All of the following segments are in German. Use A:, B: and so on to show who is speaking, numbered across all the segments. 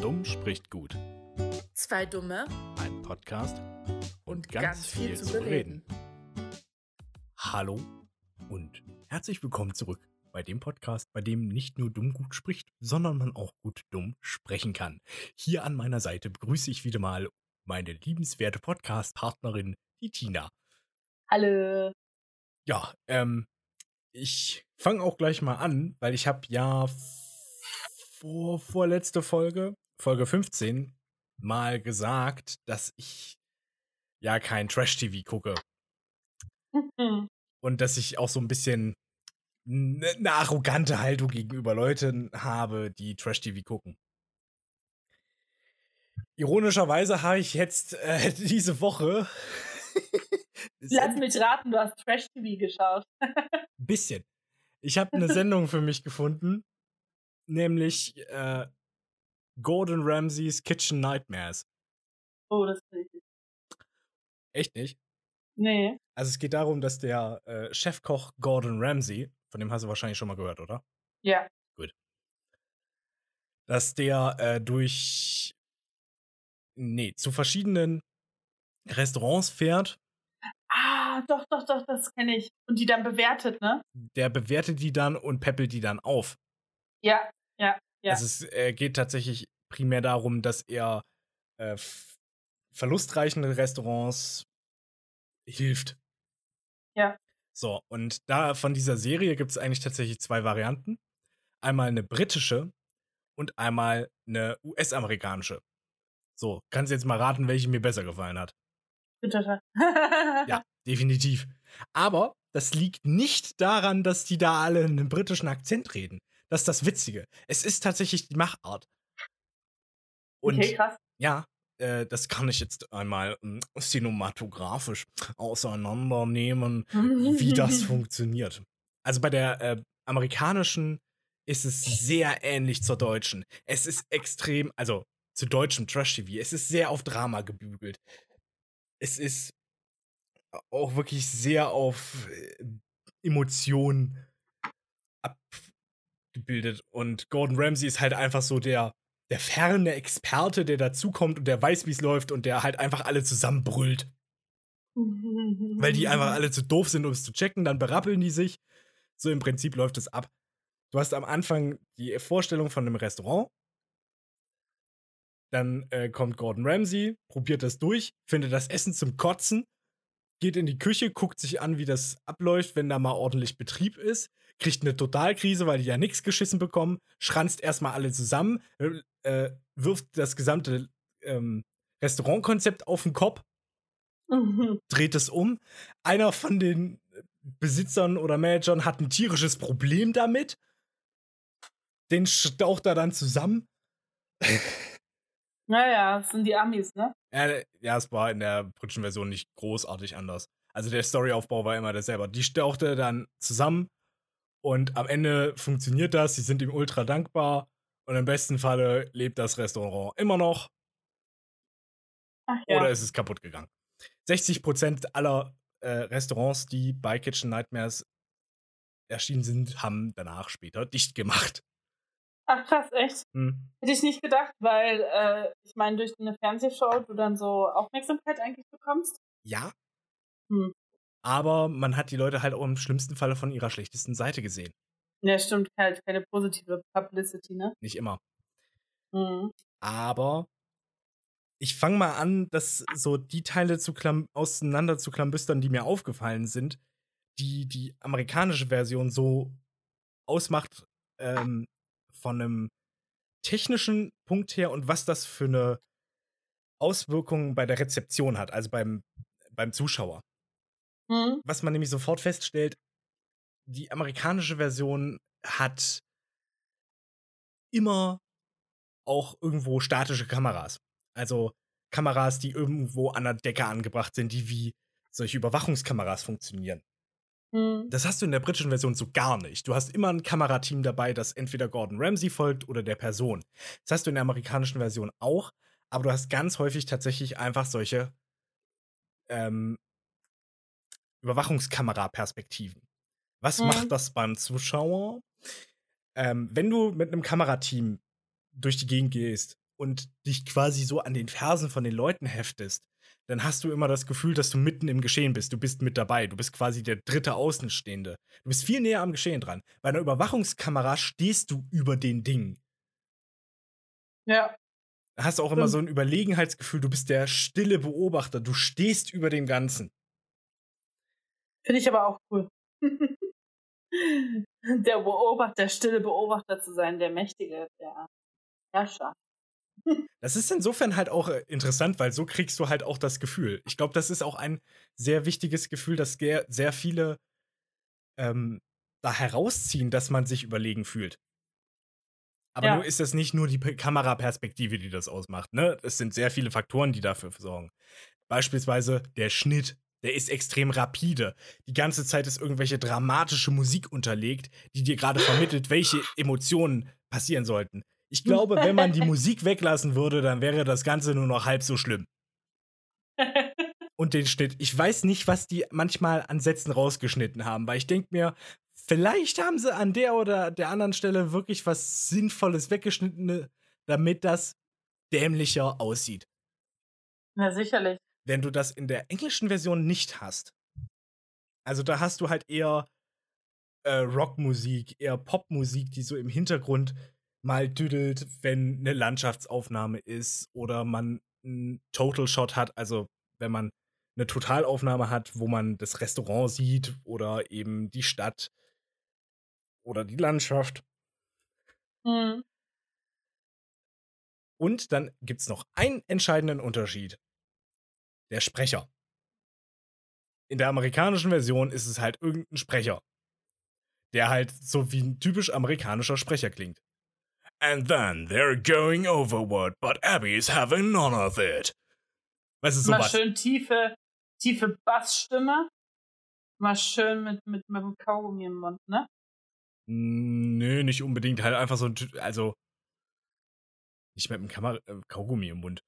A: Dumm spricht gut.
B: Zwei Dumme
A: Ein Podcast und ganz,
B: ganz viel
A: viel,
B: zu
A: zu
B: bereden.
A: bereden. Hallo und herzlich willkommen zurück bei dem Podcast, bei dem nicht nur dumm gut spricht, sondern man auch gut dumm sprechen kann. Hier an meiner Seite begrüße ich wieder mal meine liebenswerte Podcast-Partnerin, die Tina.
C: Hallo.
A: Ja, ähm, ich fange auch gleich mal an, weil ich habe ja vor vorletzte Folge, Folge 15, mal gesagt, dass ich ja kein Trash-TV gucke
C: Mhm.
A: und dass ich auch so ein bisschen eine ne arrogante Haltung gegenüber Leuten habe, die Trash-TV gucken. Ironischerweise habe ich jetzt äh, diese Woche
C: Lass mich raten, du hast Trash-TV geschaut.
A: Ein bisschen. Ich habe eine Sendung für mich gefunden, nämlich äh, Gordon Ramsays Kitchen Nightmares.
C: Oh, das ich nicht.
A: Echt nicht?
C: Nee.
A: Also es geht darum, dass der äh, Chefkoch Gordon Ramsay, von dem hast du wahrscheinlich schon mal gehört, oder?
C: Ja.
A: Dass der äh, durch nee, zu verschiedenen Restaurants fährt,
C: Ah, doch, doch, doch, das kenne ich. Und die dann bewertet, ne?
A: der bewertet die dann und peppelt die dann auf.
C: Ja, ja, ja.
A: Also es äh, geht tatsächlich primär darum, dass er äh, verlustreichen Restaurants hilft.
C: Ja.
A: So, und da von dieser Serie gibt es eigentlich tatsächlich zwei Varianten. Einmal eine britische und einmal eine US-amerikanische. So, kannst du jetzt mal raten, welche mir besser gefallen hat.
C: Bitte.
A: Ja, definitiv. Aber das liegt nicht daran, dass die da alle einen britischen Akzent reden. Das ist das Witzige. Es ist tatsächlich die Machart. Und
C: okay, krass.
A: ja, äh, das kann ich jetzt einmal ähm, cinematografisch auseinandernehmen, wie das funktioniert. Also bei der äh, amerikanischen ist es sehr ähnlich zur deutschen. Es ist extrem, also zu deutschem Trash-TV, es ist sehr auf Drama gebügelt. Es ist auch wirklich sehr auf äh, Emotionen abgebildet. Und Gordon Ramsay ist halt einfach so der, der ferne Experte, der dazukommt und der weiß, wie es läuft und der halt einfach alle zusammenbrüllt. Weil die einfach alle zu doof sind, um es zu checken, dann berappeln die sich. So im Prinzip läuft es ab. Du hast am Anfang die Vorstellung von einem Restaurant. Dann äh, kommt Gordon Ramsay, probiert das durch, findet das Essen zum Kotzen, geht in die Küche, guckt sich an, wie das abläuft, wenn da mal ordentlich Betrieb ist, kriegt eine Totalkrise, weil die ja nichts geschissen bekommen, schranzt erstmal alle zusammen, äh, wirft das gesamte ähm, Restaurantkonzept auf den Kopf, dreht es um. Einer von den Besitzern oder Managern hat ein tierisches Problem damit. Den staucht er dann zusammen.
C: Naja, das sind die Amis, ne?
A: Ja, ja, es war in der britischen Version nicht großartig anders. Also der Storyaufbau war immer derselbe. Die staucht er dann zusammen und am Ende funktioniert das. Sie sind ihm ultra dankbar und im besten Falle lebt das Restaurant immer noch
C: Ach ja.
A: oder ist es kaputt gegangen. 60% aller äh, Restaurants, die bei Kitchen Nightmares erschienen sind, haben danach später dicht gemacht.
C: Ach krass, echt?
A: Hm.
C: Hätte ich nicht gedacht, weil äh, ich meine, durch eine Fernsehshow du dann so Aufmerksamkeit eigentlich bekommst.
A: Ja.
C: Hm.
A: Aber man hat die Leute halt auch im schlimmsten Falle von ihrer schlechtesten Seite gesehen.
C: Ja, stimmt, halt keine positive Publicity, ne?
A: Nicht immer.
C: Mhm.
A: Aber ich fange mal an, das so die Teile zu auseinander zu klambüstern, die mir aufgefallen sind, die die amerikanische Version so ausmacht ähm, von einem technischen Punkt her und was das für eine Auswirkung bei der Rezeption hat, also beim, beim Zuschauer.
C: Mhm.
A: Was man nämlich sofort feststellt, die amerikanische Version hat immer auch irgendwo statische Kameras. Also Kameras, die irgendwo an der Decke angebracht sind, die wie solche Überwachungskameras funktionieren.
C: Mhm.
A: Das hast du in der britischen Version so gar nicht. Du hast immer ein Kamerateam dabei, das entweder Gordon Ramsay folgt oder der Person. Das hast du in der amerikanischen Version auch, aber du hast ganz häufig tatsächlich einfach solche ähm, Überwachungskamera-Perspektiven. Was
C: Mhm.
A: macht das beim Zuschauer? Ähm, wenn du mit einem Kamerateam durch die Gegend gehst und dich quasi so an den Fersen von den Leuten heftest, dann hast du immer das Gefühl, dass du mitten im Geschehen bist. Du bist mit dabei. Du bist quasi der dritte Außenstehende. Du bist viel näher am Geschehen dran. Bei einer Überwachungskamera stehst du über den Dingen.
C: Ja.
A: Da hast du auch immer so ein Überlegenheitsgefühl. Du bist der stille Beobachter. Du stehst über dem Ganzen.
C: Finde ich aber auch cool. der Beobachter, der stille Beobachter zu sein, der Mächtige, der Herrscher.
A: Das ist insofern halt auch äh, interessant, weil so kriegst du halt auch das Gefühl. Ich glaube, das ist auch ein sehr wichtiges Gefühl, das sehr viele ähm, da herausziehen, dass man sich überlegen fühlt. Aber ja. nur ist das nicht nur die Kameraperspektive, die das ausmacht. Ne? Es sind sehr viele Faktoren, die dafür sorgen. Beispielsweise der Schnitt, der ist extrem rapide. Die ganze Zeit ist irgendwelche dramatische Musik unterlegt, die dir gerade vermittelt, welche Emotionen passieren sollten. Ich glaube, wenn man die Musik weglassen würde, dann wäre das Ganze nur noch halb so schlimm. Und den Schnitt. Ich weiß nicht, was die manchmal an Sätzen rausgeschnitten haben, weil ich denke mir, vielleicht haben sie an der oder der anderen Stelle wirklich was Sinnvolles weggeschnitten, damit das dämlicher aussieht.
C: Ja, sicherlich.
A: Wenn du das in der englischen Version nicht hast. Also da hast du halt eher äh, Rockmusik, eher Popmusik, die so im Hintergrund mal düdelt, wenn eine Landschaftsaufnahme ist oder man einen Total Shot hat, also wenn man eine Totalaufnahme hat, wo man das Restaurant sieht oder eben die Stadt oder die Landschaft. Mhm. Und dann gibt es noch einen entscheidenden Unterschied. Der Sprecher. In der amerikanischen Version ist es halt irgendein Sprecher, der halt so wie ein typisch amerikanischer Sprecher klingt. And then they're going overboard, but Abby's having none of it.
C: Was ist sowas? Mal schön tiefe, tiefe Bassstimme. Mal schön mit, mit, mit dem Kaugummi im Mund, ne?
A: Nö, nicht unbedingt. Halt einfach so ein, also, nicht mit dem Kamera, äh, Kaugummi im Mund.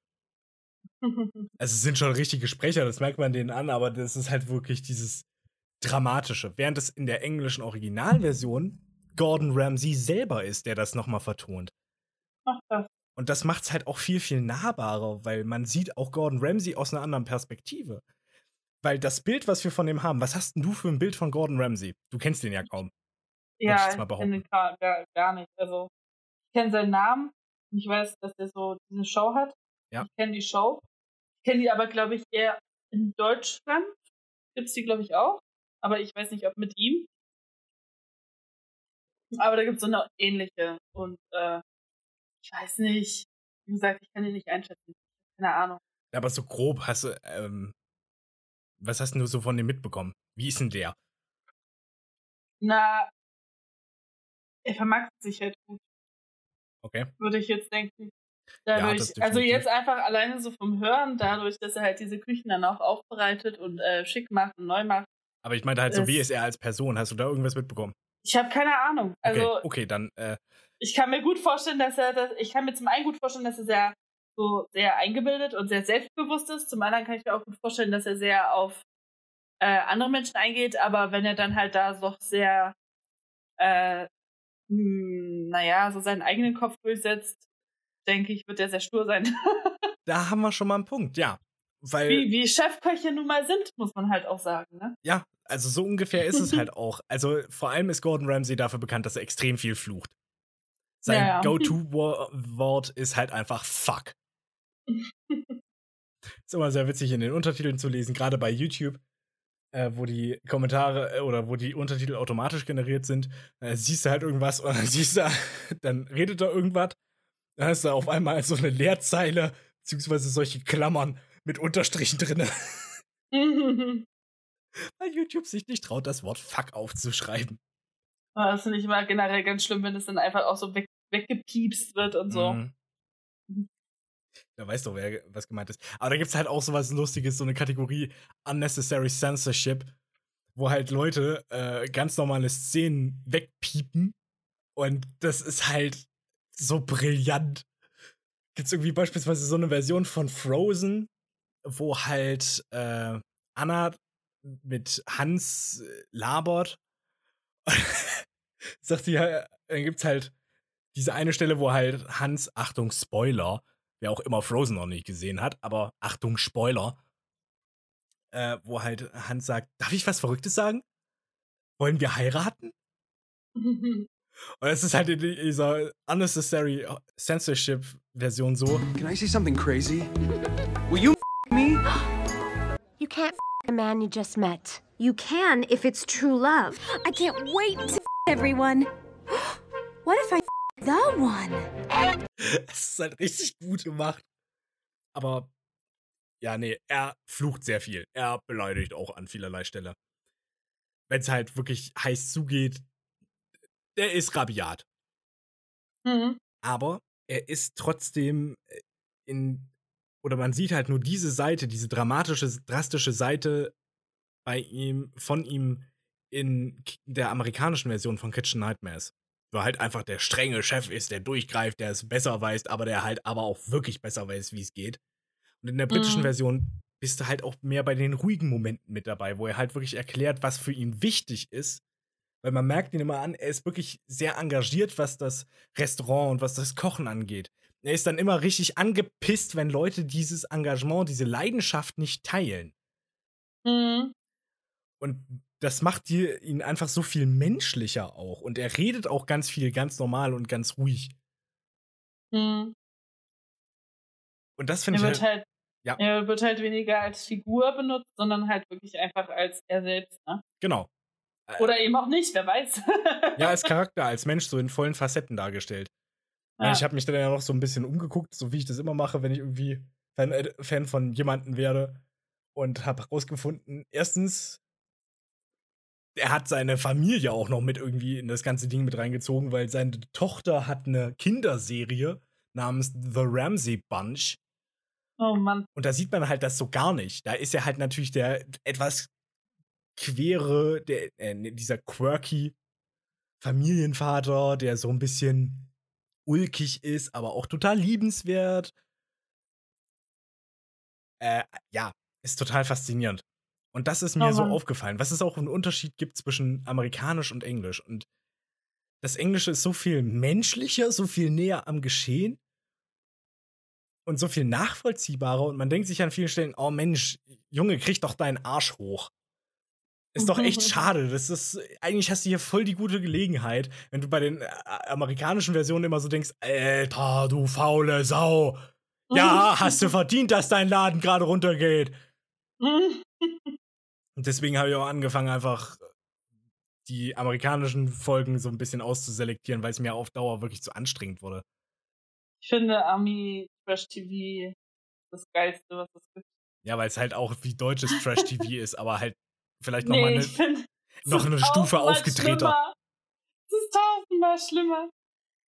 A: also, es sind schon richtige Sprecher, das merkt man denen an, aber das ist halt wirklich dieses Dramatische. Während es in der englischen Originalversion Gordon Ramsay selber ist, der das nochmal vertont. Ach, das. Und das macht es halt auch viel, viel nahbarer, weil man sieht auch Gordon Ramsay aus einer anderen Perspektive. Weil das Bild, was wir von dem haben, was hast denn du für ein Bild von Gordon Ramsay? Du kennst den ja kaum.
C: Ja, ich, kenne gar, gar nicht. Also, ich kenne seinen Namen ich weiß, dass er so diese Show hat. Ja. Ich kenne die Show. Ich kenne die aber, glaube ich, eher in Deutschland. Gibt es die, glaube ich, auch. Aber ich weiß nicht, ob mit ihm. Aber da gibt es so eine ähnliche. Und äh, ich weiß nicht. Wie gesagt, ich kann die nicht einschätzen. Keine Ahnung.
A: Aber so grob hast du, ähm, was hast du so von dem mitbekommen? Wie ist denn der?
C: Na, er vermarktet sich halt gut.
A: Okay.
C: Würde ich jetzt denken. Dadurch, ja, also jetzt einfach alleine so vom Hören, dadurch, dass er halt diese Küchen dann auch aufbereitet und äh, schick macht und neu macht.
A: Aber ich meinte halt so, wie ist er als Person? Hast du da irgendwas mitbekommen?
C: Ich habe keine Ahnung. Also,
A: okay, okay dann. Äh,
C: ich kann mir gut vorstellen, dass er, das, ich kann mir zum einen gut vorstellen, dass er sehr so sehr eingebildet und sehr selbstbewusst ist. Zum anderen kann ich mir auch gut vorstellen, dass er sehr auf äh, andere Menschen eingeht, aber wenn er dann halt da doch sehr, äh, mh, hm, naja, so seinen eigenen Kopf durchsetzt, denke ich, wird er sehr stur sein.
A: da haben wir schon mal einen Punkt, ja. Weil,
C: wie, wie Chefköche nun mal sind, muss man halt auch sagen, ne?
A: Ja, also so ungefähr ist es halt auch. Also vor allem ist Gordon Ramsay dafür bekannt, dass er extrem viel flucht. Sein ja, ja. Go-To-Wort ist halt einfach fuck. ist immer sehr witzig in den Untertiteln zu lesen, gerade bei YouTube, äh, wo die Kommentare äh, oder wo die Untertitel automatisch generiert sind. Äh, siehst du halt irgendwas und dann siehst du, dann redet da irgendwas. Dann hast du auf einmal so eine Leerzeile, beziehungsweise solche Klammern mit Unterstrichen drin. Weil YouTube sich nicht traut, das Wort fuck aufzuschreiben.
C: Ah, das finde ich immer generell ganz schlimm, wenn es dann einfach auch so weg, weggepiepst wird und so. Mhm.
A: Da weißt du, wer was gemeint ist. Aber da gibt es halt auch so was Lustiges, so eine Kategorie Unnecessary Censorship, wo halt Leute äh, ganz normale Szenen wegpiepen. Und das ist halt so brillant. Gibt es irgendwie beispielsweise so eine Version von Frozen, wo halt äh, Anna mit Hans äh, labert. Sagt sie, ja, dann gibt's halt diese eine Stelle, wo halt Hans, Achtung, Spoiler, wer auch immer Frozen noch nicht gesehen hat, aber Achtung, Spoiler. Äh, wo halt Hans sagt, darf ich was Verrücktes sagen? Wollen wir heiraten? Und es ist halt in dieser unnecessary censorship Version so.
D: Can I say something crazy? Will you me?
E: You can't a man you just met. You can if it's true love. I can't wait to everyone. What if I the one?
A: Es ist halt richtig gut gemacht. Aber ja, nee, er flucht sehr viel. Er beleidigt auch an vielerlei Stelle. Wenn es halt wirklich heiß zugeht, der ist rabiat.
C: Mhm.
A: Aber er ist trotzdem äh, in, oder man sieht halt nur diese Seite, diese dramatische, drastische Seite bei ihm, von ihm in der amerikanischen Version von Kitchen Nightmares. Wo halt einfach der strenge Chef ist, der durchgreift, der es besser weiß, aber der halt aber auch wirklich besser weiß, wie es geht. Und in der britischen
C: Mhm.
A: Version bist du halt auch mehr bei den ruhigen Momenten mit dabei, wo er halt wirklich erklärt, was für ihn wichtig ist. Weil man merkt ihn immer an, er ist wirklich sehr engagiert, was das Restaurant und was das Kochen angeht. Er ist dann immer richtig angepisst, wenn Leute dieses Engagement, diese Leidenschaft nicht teilen.
C: Mhm.
A: Und das macht dir ihn einfach so viel menschlicher auch. Und er redet auch ganz viel, ganz normal und ganz ruhig.
C: Mhm.
A: Und das finde ich
C: wird
A: halt,
C: halt,
A: Ja.
C: er wird halt weniger als Figur benutzt, sondern halt wirklich einfach als er selbst, ne?
A: genau.
C: Oder eben auch nicht, wer weiß.
A: Ja, als Charakter, als Mensch so in vollen Facetten dargestellt. Ja.
C: Ja.
A: Ich habe mich dann ja noch so ein bisschen umgeguckt, so wie ich das immer mache, wenn ich irgendwie Fan, äh, Fan von jemandem werde. Und habe herausgefunden, erstens, er hat seine Familie auch noch mit irgendwie in das ganze Ding mit reingezogen, weil seine Tochter hat eine Kinderserie namens The Ramsey Bunch.
C: oh Mann.
A: Und da sieht man halt das so gar nicht. Da ist er halt natürlich der etwas quere, der, äh, ne, dieser quirky Familienvater, der so ein bisschen ulkig ist, aber auch total liebenswert. Äh, ja, ist total faszinierend. Und das ist mir
C: Oh
A: so aufgefallen, was es auch einen Unterschied gibt zwischen amerikanisch und englisch. Und das Englische ist so viel menschlicher, so viel näher am Geschehen und so viel nachvollziehbarer. Und man denkt sich an vielen Stellen, oh Mensch, Junge, krieg doch deinen Arsch hoch. Ist doch echt schade. Das ist, eigentlich hast du hier voll die gute Gelegenheit, wenn du bei den äh, amerikanischen Versionen immer so denkst, Alter, du faule Sau. Ja, hast du verdient, dass dein Laden gerade runtergeht. Und deswegen habe ich auch angefangen, einfach die amerikanischen Folgen so ein bisschen auszuselektieren, weil es mir auf Dauer wirklich zu anstrengend wurde.
C: Ich finde Ami Trash TV das geilste, was es gibt.
A: Ja, weil es halt auch wie deutsches Trash-TV ist, aber halt vielleicht noch mal
C: Nee,
A: eine,
C: ich finde
A: noch eine Stufe aufgedrehter.
C: schlimmer. Es ist tausendmal schlimmer.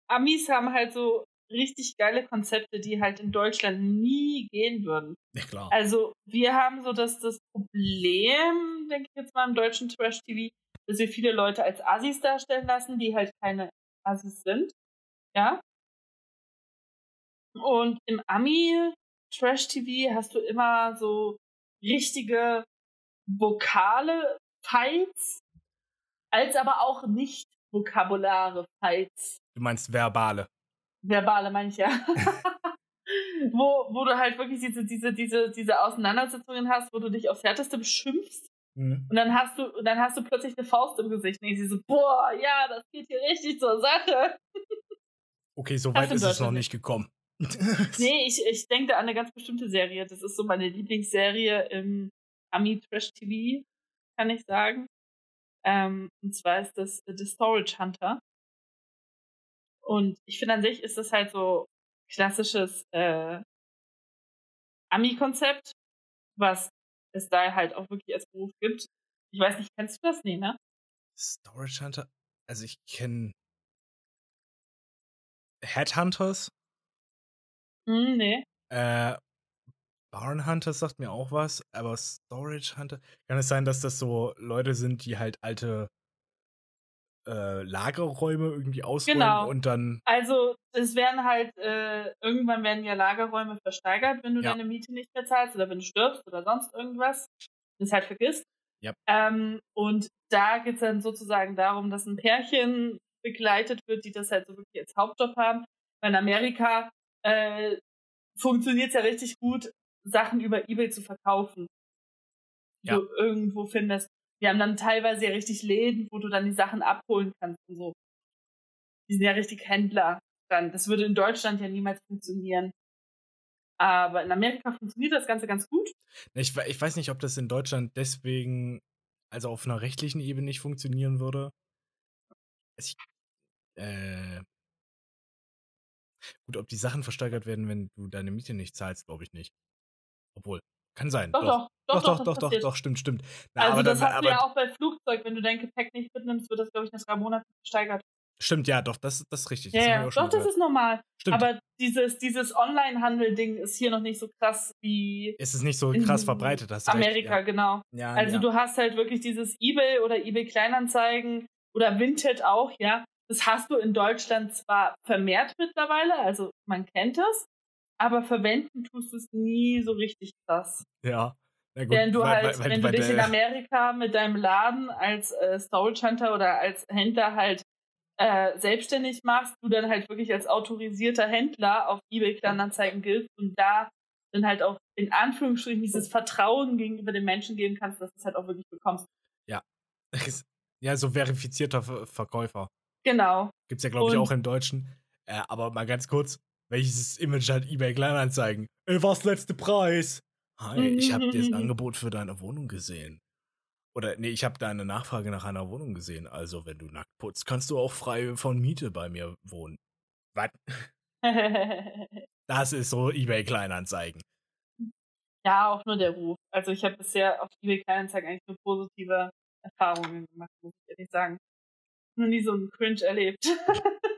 C: Amis haben halt so richtig geile Konzepte, die halt in Deutschland nie gehen würden.
A: Ja, klar.
C: Also, wir haben so das, das Problem, denke ich jetzt mal, im deutschen Trash-TV, dass wir viele Leute als Assis darstellen lassen, die halt keine Assis sind. Ja. Und im Ami-Trash-TV hast du immer so richtige vokale Fights, als aber auch nicht vokabulare Fights
A: Du meinst verbale.
C: verbale meine ich ja. wo, wo du halt wirklich diese, diese, diese, diese Auseinandersetzungen hast, wo du dich aufs Härteste beschimpfst
A: Mhm.
C: und dann hast du, dann hast du plötzlich eine Faust im Gesicht und ich so, boah, ja, das geht hier richtig zur Sache.
A: Okay, so weit ist es noch nicht gekommen.
C: Nee, ich, ich denke da an eine ganz bestimmte Serie. Das ist so meine Lieblingsserie im Ami Trash TV, kann ich sagen. Ähm, und zwar ist das The Storage Hunter. Und ich finde an sich ist das halt so klassisches äh, Ami-Konzept, was es da halt auch wirklich als Beruf gibt. Ich weiß nicht, kennst du das? Nee, ne?
A: Storage Hunter? Also ich kenne Headhunters.
C: Hm, nee.
A: Äh, Barn Hunters sagt mir auch was, aber Storage Hunter. Kann es sein, dass das so Leute sind, die halt alte äh, Lagerräume irgendwie ausräumen
C: Genau.
A: und dann.
C: Also, es werden halt, äh, irgendwann werden ja Lagerräume versteigert, wenn du
A: Ja.
C: deine Miete nicht mehr zahlst oder wenn du stirbst oder sonst irgendwas. Das halt vergisst.
A: Ja.
C: Ähm, und da geht es dann sozusagen darum, dass ein Pärchen begleitet wird, die das halt so wirklich als Hauptjob haben. Weil in Amerika äh, funktioniert es ja richtig gut, Sachen über Ebay zu verkaufen. Die
A: Ja.
C: du irgendwo findest. Wir haben dann teilweise ja richtig Läden, wo du dann die Sachen abholen kannst und so. Die sind ja richtig Händler dann. Das würde in Deutschland ja niemals funktionieren. Aber in Amerika funktioniert das Ganze ganz gut.
A: Ich, ich weiß nicht, ob das in Deutschland deswegen, also auf einer rechtlichen Ebene nicht funktionieren würde. Es, äh, gut, ob die Sachen versteigert werden, wenn du deine Miete nicht zahlst, glaube ich nicht. Obwohl, kann sein.
C: Doch, doch,
A: Doch, doch, doch, doch,
C: passiert.
A: doch, stimmt, stimmt. Na,
C: also
A: aber
C: das
A: dann,
C: hast
A: aber,
C: du ja auch bei Flugzeug, wenn du dein Gepäck nicht mitnimmst, wird das, glaube ich, nach drei Monaten versteigert.
A: Stimmt, ja, doch, das, das ist richtig.
C: Ja,
A: das
C: ja, doch, das
A: gehört.
C: ist normal.
A: Stimmt.
C: Aber dieses, dieses Online-Handel-Ding ist hier noch nicht so krass wie
A: es ist nicht so krass verbreitet, hast du
C: Amerika,
A: recht.
C: genau.
A: Ja, ja,
C: Also
A: ja.
C: du hast halt wirklich dieses Ebay oder Ebay Kleinanzeigen oder Vinted auch, ja. Das hast du in Deutschland zwar vermehrt mittlerweile, also man kennt es, aber verwenden tust du es nie so richtig krass.
A: Ja. Na gut,
C: Während du
A: weil-
C: halt,
A: weil-
C: wenn
A: weil
C: du dich in Amerika mit deinem Laden als äh, Storage Hunter oder als Händler halt äh, selbstständig machst, du dann halt wirklich als autorisierter Händler auf eBay Kleinanzeigen giltst und da dann halt auch in Anführungsstrichen dieses Vertrauen gegenüber den Menschen geben kannst, dass du es halt auch wirklich bekommst.
A: Ja, so verifizierter Ver Verkäufer.
C: Genau.
A: Gibt's ja, glaube ich, auch im Deutschen. Äh, aber mal ganz kurz, welches Image hat eBay Kleinanzeigen? Ey, was letzte Preis? Hi, ich habe das Angebot für deine Wohnung gesehen. Oder nee, ich habe deine Nachfrage nach einer Wohnung gesehen. Also, wenn du nackt putzt, kannst du auch frei von Miete bei mir wohnen. Was? Das ist so eBay Kleinanzeigen.
C: ja, auch nur der Ruf. Also ich habe bisher auf eBay Kleinanzeigen eigentlich nur positive Erfahrungen gemacht, muss ich ehrlich sagen. Nur nie so einen Cringe erlebt.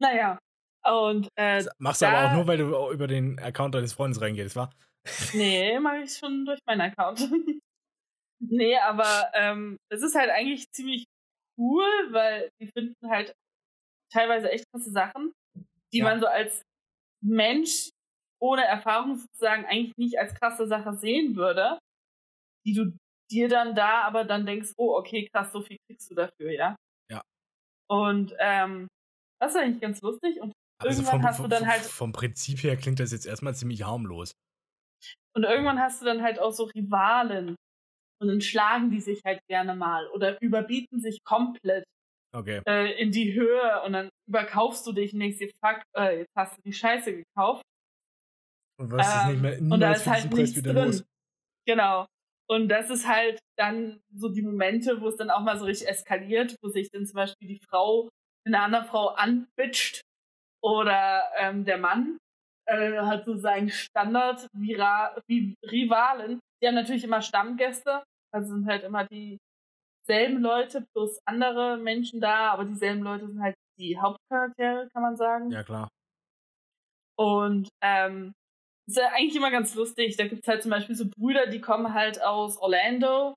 C: naja. Und äh,
A: Machst du aber auch nur, weil du über den Account deines Freundes reingehst, wa?
C: Nee, mache ich schon durch meinen Account. nee, aber ähm, es ist halt eigentlich ziemlich cool, weil die finden halt teilweise echt krasse Sachen, die
A: Ja.
C: man so als Mensch ohne Erfahrung sozusagen eigentlich nicht als krasse Sache sehen würde, die du dir dann da aber dann denkst, oh, okay, krass, so viel kriegst du dafür, ja?
A: Ja.
C: Und ähm, das ist eigentlich ganz lustig und
A: Also
C: Irgendwann
A: vom,
C: hast du dann halt-
A: vom Prinzip her klingt das jetzt erstmal ziemlich harmlos.
C: Und irgendwann hast du dann halt auch so Rivalen. Und dann schlagen die sich halt gerne mal oder überbieten sich komplett
A: Okay.
C: äh, in die Höhe und dann überkaufst du dich und denkst dir, fuck, äh, jetzt hast du die Scheiße gekauft.
A: Und was ist
C: Ähm,
A: nicht mehr
C: und da ist halt nichts
A: wieder
C: drin.
A: los?
C: Genau. Und das ist halt dann so die Momente, wo es dann auch mal so richtig eskaliert, wo sich dann zum Beispiel die Frau eine andere Frau anbitscht oder ähm, der Mann äh, hat so seinen Standard Vira wie Rivalen. Die haben natürlich immer Stammgäste, also sind halt immer dieselben Leute plus andere Menschen da, aber dieselben Leute sind halt die Hauptcharaktere, kann man sagen.
A: Ja, klar.
C: Und ähm, ist ja eigentlich immer ganz lustig. Da gibt's halt zum Beispiel so Brüder, die kommen halt aus Orlando.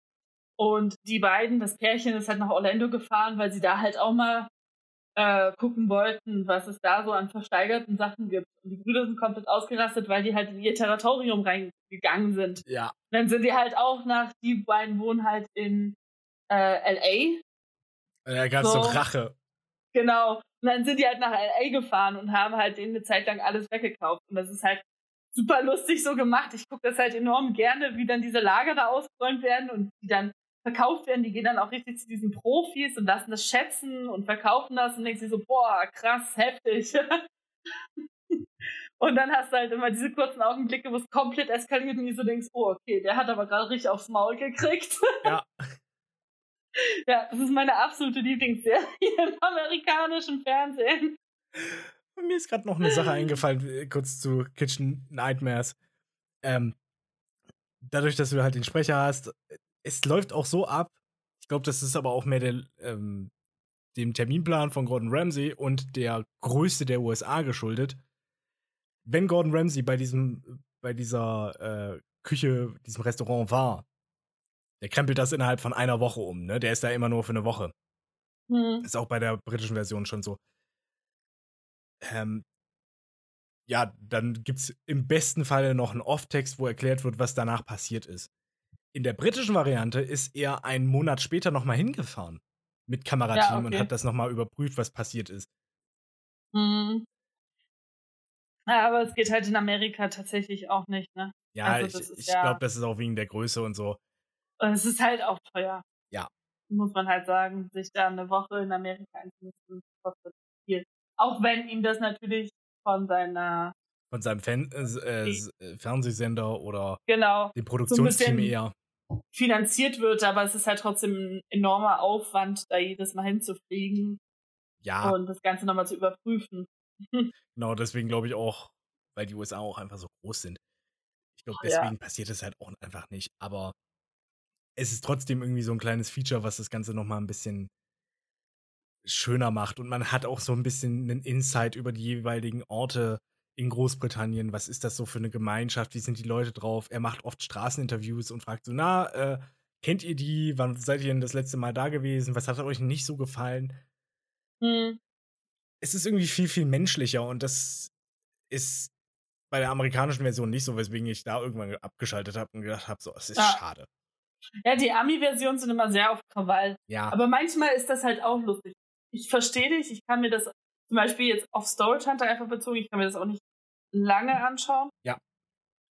C: Und die beiden, das Pärchen ist halt nach Orlando gefahren, weil sie da halt auch mal äh, gucken wollten, was es da so an versteigerten Sachen gibt. Und die Brüder sind komplett ausgerastet, weil die halt in ihr Territorium reingegangen sind.
A: Ja.
C: Und dann sind die halt auch nach, die beiden wohnen halt in äh, LA.
A: Da gab's
C: So.
A: so Rache.
C: Genau. Und dann sind die halt nach LA gefahren und haben halt denen eine Zeit lang alles weggekauft. Und das ist halt super lustig so gemacht. Ich gucke das halt enorm gerne, wie dann diese Lager da ausgeräumt werden und die dann verkauft werden. Die gehen dann auch richtig zu diesen Profis und lassen das schätzen und verkaufen das und denkst dir so, boah, krass, heftig. und dann hast du halt immer diese kurzen Augenblicke, wo es komplett eskaliert und du so denkst, oh, okay, der hat aber gerade richtig aufs Maul gekriegt.
A: Ja.
C: Ja, das ist meine absolute Lieblingsserie im amerikanischen Fernsehen.
A: Mir ist gerade noch eine Sache eingefallen, äh, kurz zu Kitchen Nightmares. Ähm, dadurch, dass du halt den Sprecher hast, es läuft auch so ab. Ich glaube, das ist aber auch mehr der, ähm, dem Terminplan von Gordon Ramsay und der Größe der USA geschuldet. Wenn Gordon Ramsay bei diesem, bei dieser äh, Küche, diesem Restaurant war, der krempelt das innerhalb von einer Woche um, ne? Der ist da immer nur für eine Woche.
C: Hm.
A: Ist auch bei der britischen Version schon so. Ähm, ja, dann gibt's im besten Falle noch einen Off-Text, wo erklärt wird, was danach passiert ist. In der britischen Variante ist er einen Monat später nochmal hingefahren mit Kamerateam
C: Ja,
A: und
C: okay.
A: hat das nochmal überprüft, was passiert ist.
C: Hm. Ja, aber es geht halt in Amerika tatsächlich auch nicht, ne?
A: Ja,
C: Also,
A: ich, ich
C: ja-
A: glaube, das ist auch wegen der Größe und so.
C: Und es ist halt auch teuer.
A: Ja.
C: Muss man halt sagen, sich da eine Woche in Amerika einzumisten, kostet viel. Auch wenn ihm das natürlich von seiner,
A: Von seinem Fan äh, äh, äh, Fernsehsender oder
C: genau,
A: dem Produktionsteam
C: bisschen-
A: eher.
C: Finanziert wird, aber es ist halt trotzdem ein enormer Aufwand, da jedes Mal hinzufliegen
A: Ja,
C: und das Ganze nochmal zu überprüfen.
A: genau, deswegen glaube ich auch, weil die USA auch einfach so groß sind. Ich glaube,
C: Ja.
A: deswegen passiert es halt auch einfach nicht. Aber es ist trotzdem irgendwie so ein kleines Feature, was das Ganze nochmal ein bisschen schöner macht. Und man hat auch so ein bisschen einen Insight über die jeweiligen Orte in Großbritannien. Was ist das so für eine Gemeinschaft? Wie sind die Leute drauf? Er macht oft Straßeninterviews und fragt so, na, äh, kennt ihr die? Wann seid ihr denn das letzte Mal da gewesen? Was hat euch nicht so gefallen?
C: Hm.
A: es ist irgendwie viel, viel menschlicher und das ist bei der amerikanischen Version nicht so, weswegen ich da irgendwann abgeschaltet habe und gedacht habe, so, es ist
C: Ja.
A: schade.
C: Ja, die Ami-Versionen sind immer sehr auf Krawall.
A: Ja,
C: Aber manchmal ist das halt auch lustig. Ich verstehe dich, ich kann mir das zum Beispiel jetzt auf Storage Hunter einfach bezogen, ich kann mir das auch nicht lange anschauen.
A: Ja.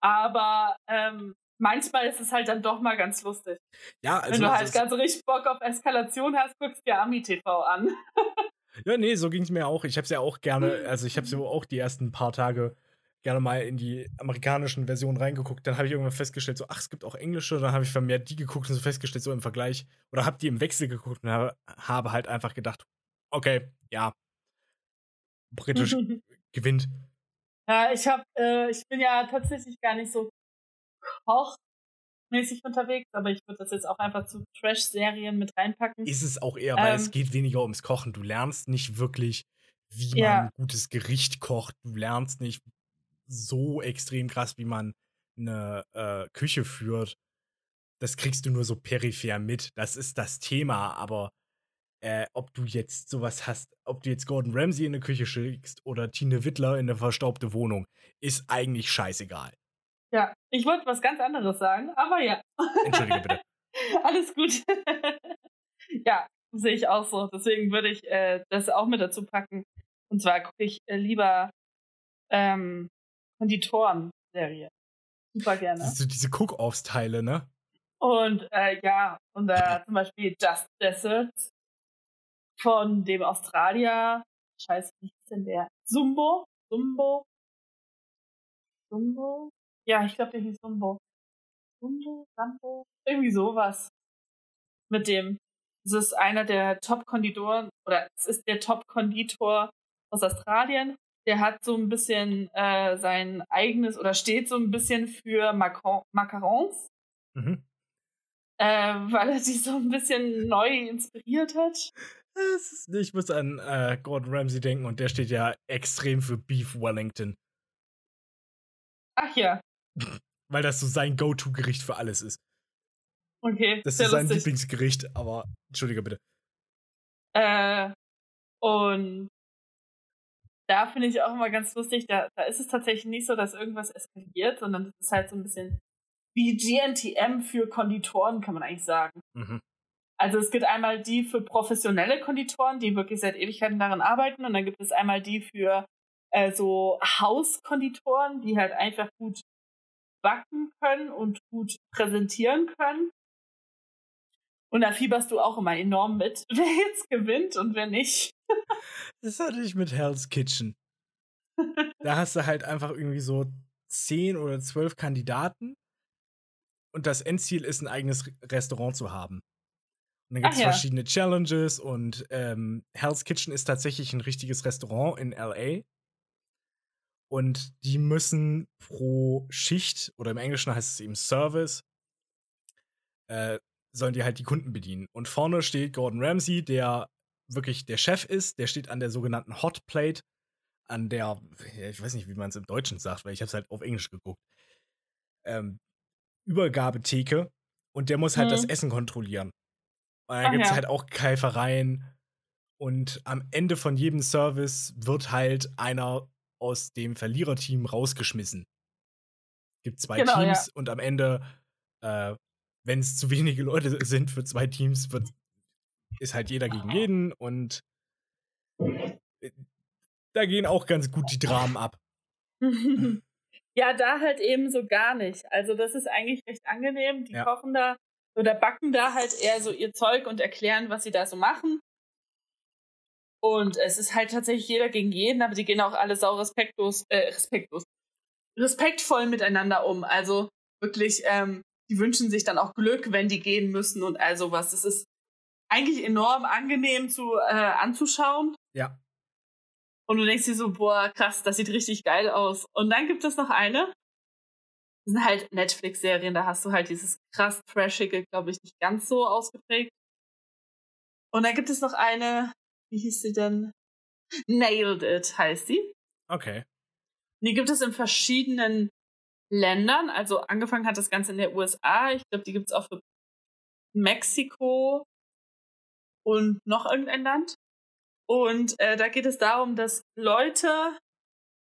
C: Aber ähm, manchmal ist es halt dann doch mal ganz lustig.
A: ja, also,
C: Wenn du halt
A: es-
C: ganz richtig Bock auf Eskalation hast, guckst dir Ami-TV an.
A: ja, nee, so ging es mir auch. Ich habe es ja auch gerne,
C: Mhm.
A: also ich habe so auch die ersten paar Tage gerne mal in die amerikanischen Versionen reingeguckt. Dann habe ich irgendwann festgestellt, so, ach, es gibt auch englische. Dann habe ich vermehrt die geguckt und so festgestellt, so im Vergleich. Oder habe die im Wechsel geguckt und habe, habe halt einfach gedacht, okay, ja, britisch gewinnt.
C: Ja, ich hab, äh, ich bin ja tatsächlich gar nicht so kochmäßig unterwegs, aber ich würde das jetzt auch einfach zu Trash-Serien mit reinpacken.
A: ist es auch eher, weil es
C: Ähm.
A: geht weniger ums Kochen. Du lernst nicht wirklich, wie
C: Ja.
A: man ein gutes Gericht kocht. Du lernst nicht so extrem krass, wie man eine äh, Küche führt. Das kriegst du nur so peripher mit. Das ist das Thema, aber äh, ob du jetzt sowas hast, ob du jetzt Gordon Ramsay in eine Küche schickst oder Tine Wittler in eine verstaubte Wohnung, ist eigentlich scheißegal.
C: Ja, ich wollte was ganz anderes sagen, aber ja.
A: Entschuldige bitte.
C: Alles gut. ja, sehe ich auch so. Deswegen würde ich äh, das auch mit dazu packen. Und zwar gucke ich äh, lieber ähm, Konditoren-Serie. Super gerne.
A: So diese Cook-Offs-Teile, ne?
C: Und äh, ja, und äh, zum Beispiel Just Desert von dem Australier. Scheiße, wie ist denn der? Zumbo? Zumbo? Zumbo? Ja, ich glaube, der hieß Zumbo. Zumbo? Sambo? Irgendwie sowas. Mit dem. Es ist einer der Top-Konditoren, oder es ist der Top-Konditor aus Australien. Der hat so ein bisschen äh, sein eigenes, oder steht so ein bisschen für Macarons
A: Mhm.
C: äh, weil er sich so ein bisschen neu inspiriert hat.
A: Es ist, ich muss an äh, Gordon Ramsay denken und der steht ja extrem für Beef Wellington,
C: Ach ja,
A: weil das so sein Go-To-Gericht für alles ist.
C: okay.
A: Das ist sein
C: lustig.
A: Lieblingsgericht, aber entschuldige bitte.
C: Äh, und da finde ich auch immer ganz lustig, da, da ist es tatsächlich nicht so, dass irgendwas eskaliert, sondern das ist halt so ein bisschen wie GNTM für Konditoren, kann man eigentlich sagen.
A: Mhm.
C: Also es gibt einmal die für professionelle Konditoren, die wirklich seit Ewigkeiten daran arbeiten, und dann gibt es einmal die für äh, so Hauskonditoren, die halt einfach gut backen können und gut präsentieren können. Und da fieberst du auch immer enorm mit, wer jetzt gewinnt und wer nicht.
A: Das hatte ich mit Hell's Kitchen. da hast du halt einfach irgendwie so zehn oder zwölf Kandidaten und das Endziel ist, ein eigenes Re- Restaurant zu haben. Und dann gibt es
C: ja.
A: verschiedene Challenges und ähm, Hell's Kitchen ist tatsächlich ein richtiges Restaurant in LA. Und die müssen pro Schicht, oder im Englischen heißt es eben Service, äh, sollen die halt die Kunden bedienen. Und vorne steht Gordon Ramsay, der wirklich der Chef ist, der steht an der sogenannten Hot Plate, an der, ich weiß nicht, wie man es im Deutschen sagt, weil ich habe es halt auf Englisch geguckt, ähm, Übergabetheke und der muss halt
C: Mhm.
A: das Essen kontrollieren. Und dann gibt es
C: ja.
A: halt auch Keifereien und am Ende von jedem Service wird halt einer aus dem Verliererteam rausgeschmissen. Gibt zwei
C: Genau, ja.
A: Teams und am Ende, äh, wenn es zu wenige Leute sind für zwei Teams, wird, ist halt jeder gegen jeden und äh, da gehen auch ganz gut die Dramen ab.
C: ja, da halt eben so gar nicht. Also das ist eigentlich recht angenehm. Die
A: Ja.
C: kochen da oder backen da halt eher so ihr Zeug und erklären, was sie da so machen. Und es ist halt tatsächlich jeder gegen jeden, aber die gehen auch alle sau respektlos, äh, respektlos, respektvoll miteinander um. Also wirklich, ähm, die wünschen sich dann auch Glück, wenn die gehen müssen und all sowas. Es ist eigentlich enorm angenehm zu äh, anzuschauen.
A: Ja.
C: Und du denkst dir so, boah, krass, das sieht richtig geil aus. Und dann gibt es noch eine. Das sind halt Netflix-Serien, da hast du halt dieses krass Trashige, glaube ich, nicht ganz so ausgeprägt. Und dann gibt es noch eine, wie hieß sie denn? Nailed It heißt die.
A: Okay.
C: Die gibt es in verschiedenen Ländern. Also angefangen hat das Ganze in der USA. Ich glaube, die gibt es auch für Mexiko und noch irgendein Land. Und äh, da geht es darum, dass Leute,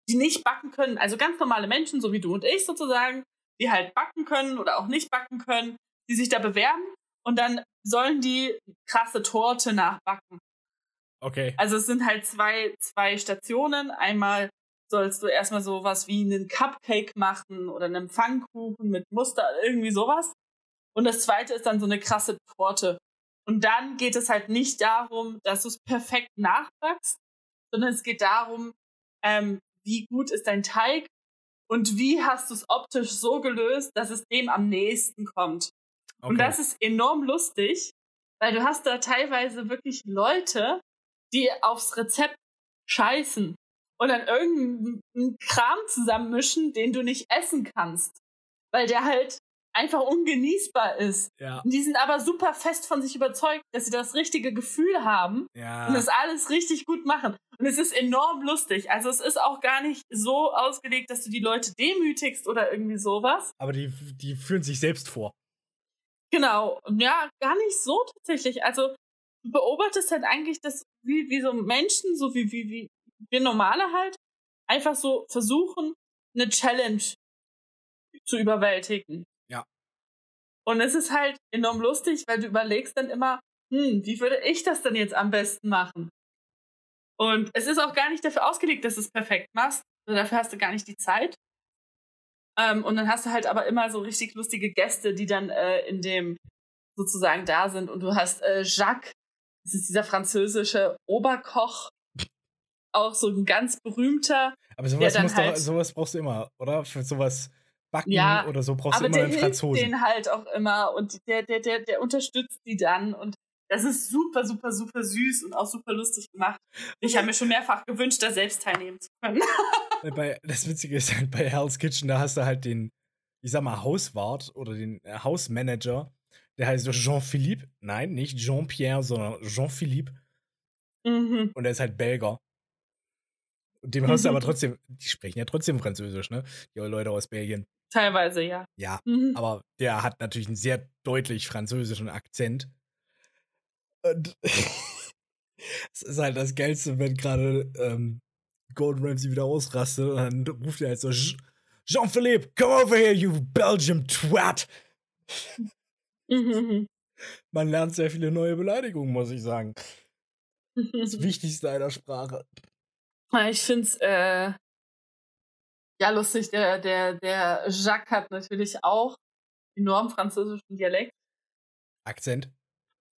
C: die nicht backen können, also ganz normale Menschen, so wie du und ich sozusagen, die halt backen können oder auch nicht backen können, die sich da bewerben und dann sollen die krasse Torte nachbacken.
A: Okay.
C: Also es sind halt zwei, zwei Stationen. Einmal sollst du erstmal sowas wie einen Cupcake machen oder einen Pfannkuchen mit Muster, irgendwie sowas. Und das zweite ist dann so eine krasse Torte. Und dann geht es halt nicht darum, dass du es perfekt nachbackst, sondern es geht darum, ähm, wie gut ist dein Teig und wie hast du es optisch so gelöst, dass es dem am nächsten kommt.
A: okay.
C: Und das ist enorm lustig, weil du hast da teilweise wirklich Leute, die aufs Rezept scheißen und dann irgendeinen Kram zusammenmischen, den du nicht essen kannst, weil der halt einfach ungenießbar ist.
A: ja.
C: Und die sind aber super fest von sich überzeugt, dass sie das richtige Gefühl haben
A: Ja.
C: und das alles richtig gut machen. Und es ist enorm lustig. Also es ist auch gar nicht so ausgelegt, dass du die Leute demütigst oder irgendwie sowas.
A: Aber die, die führen sich selbst vor.
C: Genau. Ja, gar nicht so tatsächlich. Also du beobachtest halt eigentlich, dass wie, wie so Menschen, so wie, wie, wie wir Normale halt, einfach so versuchen, eine Challenge zu überwältigen. Und es ist halt enorm lustig, weil du überlegst dann immer, hm, wie würde ich das denn jetzt am besten machen? Und es ist auch gar nicht dafür ausgelegt, dass du es perfekt machst. Also dafür hast du gar nicht die Zeit. Ähm, und dann hast du halt aber immer so richtig lustige Gäste, die dann äh, in dem sozusagen da sind. Und du hast äh, Jacques, das ist dieser französische Oberkoch, auch so ein ganz berühmter.
A: Aber sowas,
C: dann
A: musst
C: halt-
A: du, sowas brauchst du immer, oder? Für sowas backen
C: Ja,
A: oder so brauchst
C: aber
A: du immer
C: der
A: einen Franzosen.
C: denen halt auch immer und der, der, der, der unterstützt die dann. Und das ist super, super, super süß und auch super lustig gemacht. Ich habe mir schon mehrfach gewünscht, da selbst teilnehmen zu können.
A: Bei, das Witzige ist halt bei Hell's Kitchen, da hast du halt den, ich sag mal, Hauswart oder den äh, Hausmanager, der heißt Jean-Philippe. Nein, nicht Jean-Pierre, sondern Jean-Philippe.
C: mhm.
A: Und er ist halt Belger. Und dem hörst du aber trotzdem, die sprechen ja trotzdem Französisch, ne? Die Leute aus Belgien.
C: Teilweise, ja.
A: Ja,
C: Mhm.
A: aber der hat natürlich einen sehr deutlich französischen Akzent. Und es ist halt das Geilste, wenn gerade ähm, Gordon Ramsay wieder ausrastet und dann ruft er halt so: "Je- Jean-Philippe, come over here, you Belgium twat!
C: Mhm.
A: Man lernt sehr viele neue Beleidigungen, muss ich sagen. Das Wichtigste einer Sprache.
C: Ja, Ich finde es äh, ja lustig. Der, der, der Jacques hat natürlich auch enorm französischen Dialekt
A: Akzent.